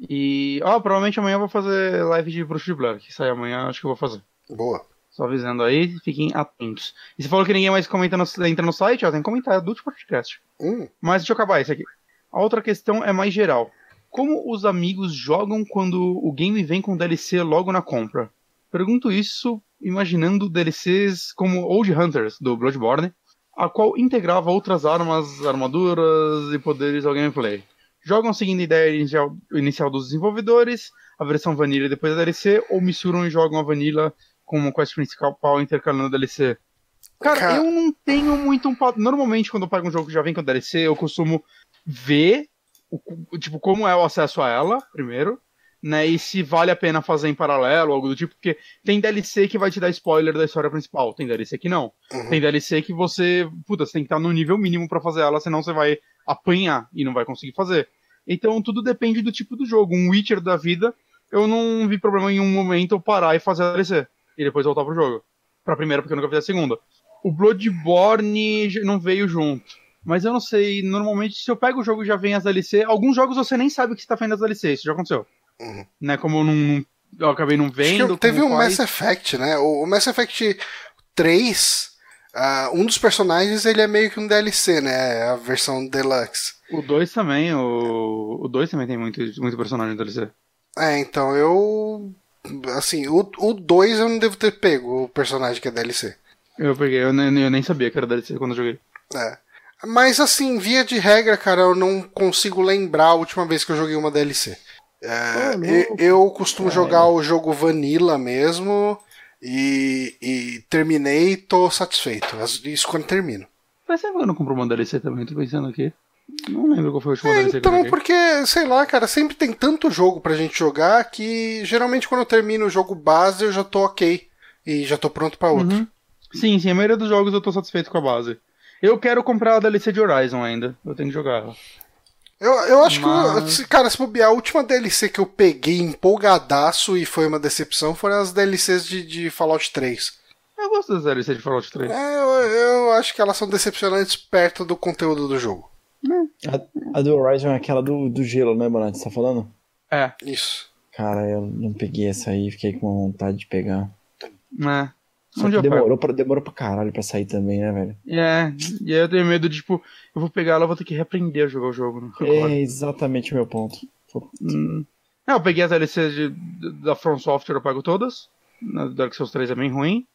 E, ó, provavelmente amanhã eu vou fazer live de Bruxo de Blair, que sai amanhã, acho que eu vou fazer. Boa. Só avisando aí, fiquem atentos. E você falou que ninguém mais comenta no, entra no site, ó, tem que comentar, é do último podcast. Hum, Mas deixa eu acabar esse aqui. A outra questão é mais geral. Como os amigos jogam quando o game vem com DLC logo na compra? Pergunto isso imaginando DLCs como Old Hunters, do Bloodborne, a qual integrava outras armas, armaduras e poderes ao gameplay. Jogam seguindo a ideia inicial, inicial dos desenvolvedores, a versão vanilla e depois a DLC, ou misturam e jogam a vanilla com uma quest principal intercalando a DLC? Cara, Cara- eu não tenho muito um padrão. Normalmente, quando eu pego um jogo que já vem com DLC, eu costumo ver o- tipo, como é o acesso a ela, primeiro, né? E se vale a pena fazer em paralelo, algo do tipo, porque tem DLC que vai te dar spoiler da história principal, tem DLC que não. Uhum. Tem DLC que você, puta, você tem que estar no nível mínimo pra fazer ela, senão você vai apanhar e não vai conseguir fazer. Então tudo depende do tipo do jogo. Um Witcher da vida, eu não vi problema em um momento eu parar e fazer a DLC e depois voltar pro jogo. Pra primeira, porque eu nunca fiz a segunda. O Bloodborne não veio junto. Mas eu não sei, normalmente se eu pego o jogo e já vem as DLC, alguns jogos você nem sabe que você tá vendo as DLC, isso já aconteceu. Uhum. Né, como eu não, eu acabei não vendo. teve o faz. Mass Effect, né? O, o Mass Effect 3, ah, um dos personagens ele é meio que um DLC, né? A versão deluxe. O 2 também, o o 2 também tem muito, muito personagem DLC. É, então eu. Assim, o 2 eu não devo ter pego o personagem que é DLC. Eu peguei, eu nem, eu nem sabia que era DLC quando eu joguei. É. Mas assim, via de regra, cara, eu não consigo lembrar a última vez que eu joguei uma DLC. É, Ô, eu, costumo jogar o jogo Vanilla mesmo e, e terminei e tô satisfeito. Isso quando termino. Que eu não compro uma DLC também, tô pensando aqui. Não lembro qual foi a última DLC que eu Então, porque, sei lá, cara, sempre tem tanto jogo pra gente jogar que geralmente quando eu termino o jogo base eu já tô ok. E já tô pronto pra outro. Uhum. Sim, sim, a maioria dos jogos eu tô satisfeito com a base. Eu quero comprar a DLC de Horizon ainda, eu tenho que jogar ela. Eu, eu acho Mas- que, cara, se bobear, a última DLC que eu peguei empolgadaço e foi uma decepção foram as DLCs de, de Fallout 3. Eu gosto das DLC de Fallout 3. É, eu, eu acho que elas são decepcionantes perto do conteúdo do jogo. A, a do Horizon é aquela do, do gelo, né, Bonatti? Você tá falando? É, Isso. Cara, eu não peguei essa aí, fiquei com vontade de pegar. né? Só que demorou pra, demorou pra caralho pra sair também, né, velho? É, e aí eu tenho medo de, tipo, eu vou pegar ela, eu vou ter que reaprender a jogar o jogo. Né? É exatamente o meu ponto. Hum. É, eu peguei as DLCs de, da From Software, eu pago todas. Na Dark Souls 3 é bem ruim.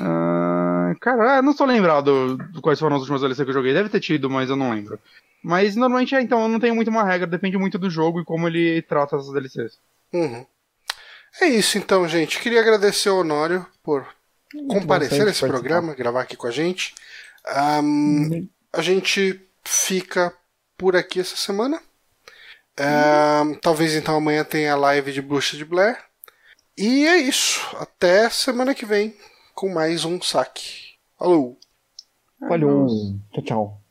Ah, cara, eu não tô lembrado de quais foram as últimas DLCs que eu joguei. Deve ter tido, mas eu não lembro. Mas normalmente é, então, eu não tenho muito uma regra, depende muito do jogo e como ele trata essas DLCs. Uhum. É isso então, gente. Queria agradecer ao Honório por comparecer nesse sempre programa, gravar aqui com a gente. Ahn, a gente fica por aqui essa semana. Ahn, talvez então amanhã tenha a live de Bruxa de Blair. E é isso. Até semana que vem com mais um saque. Falou! Valeu. Tchau, tchau.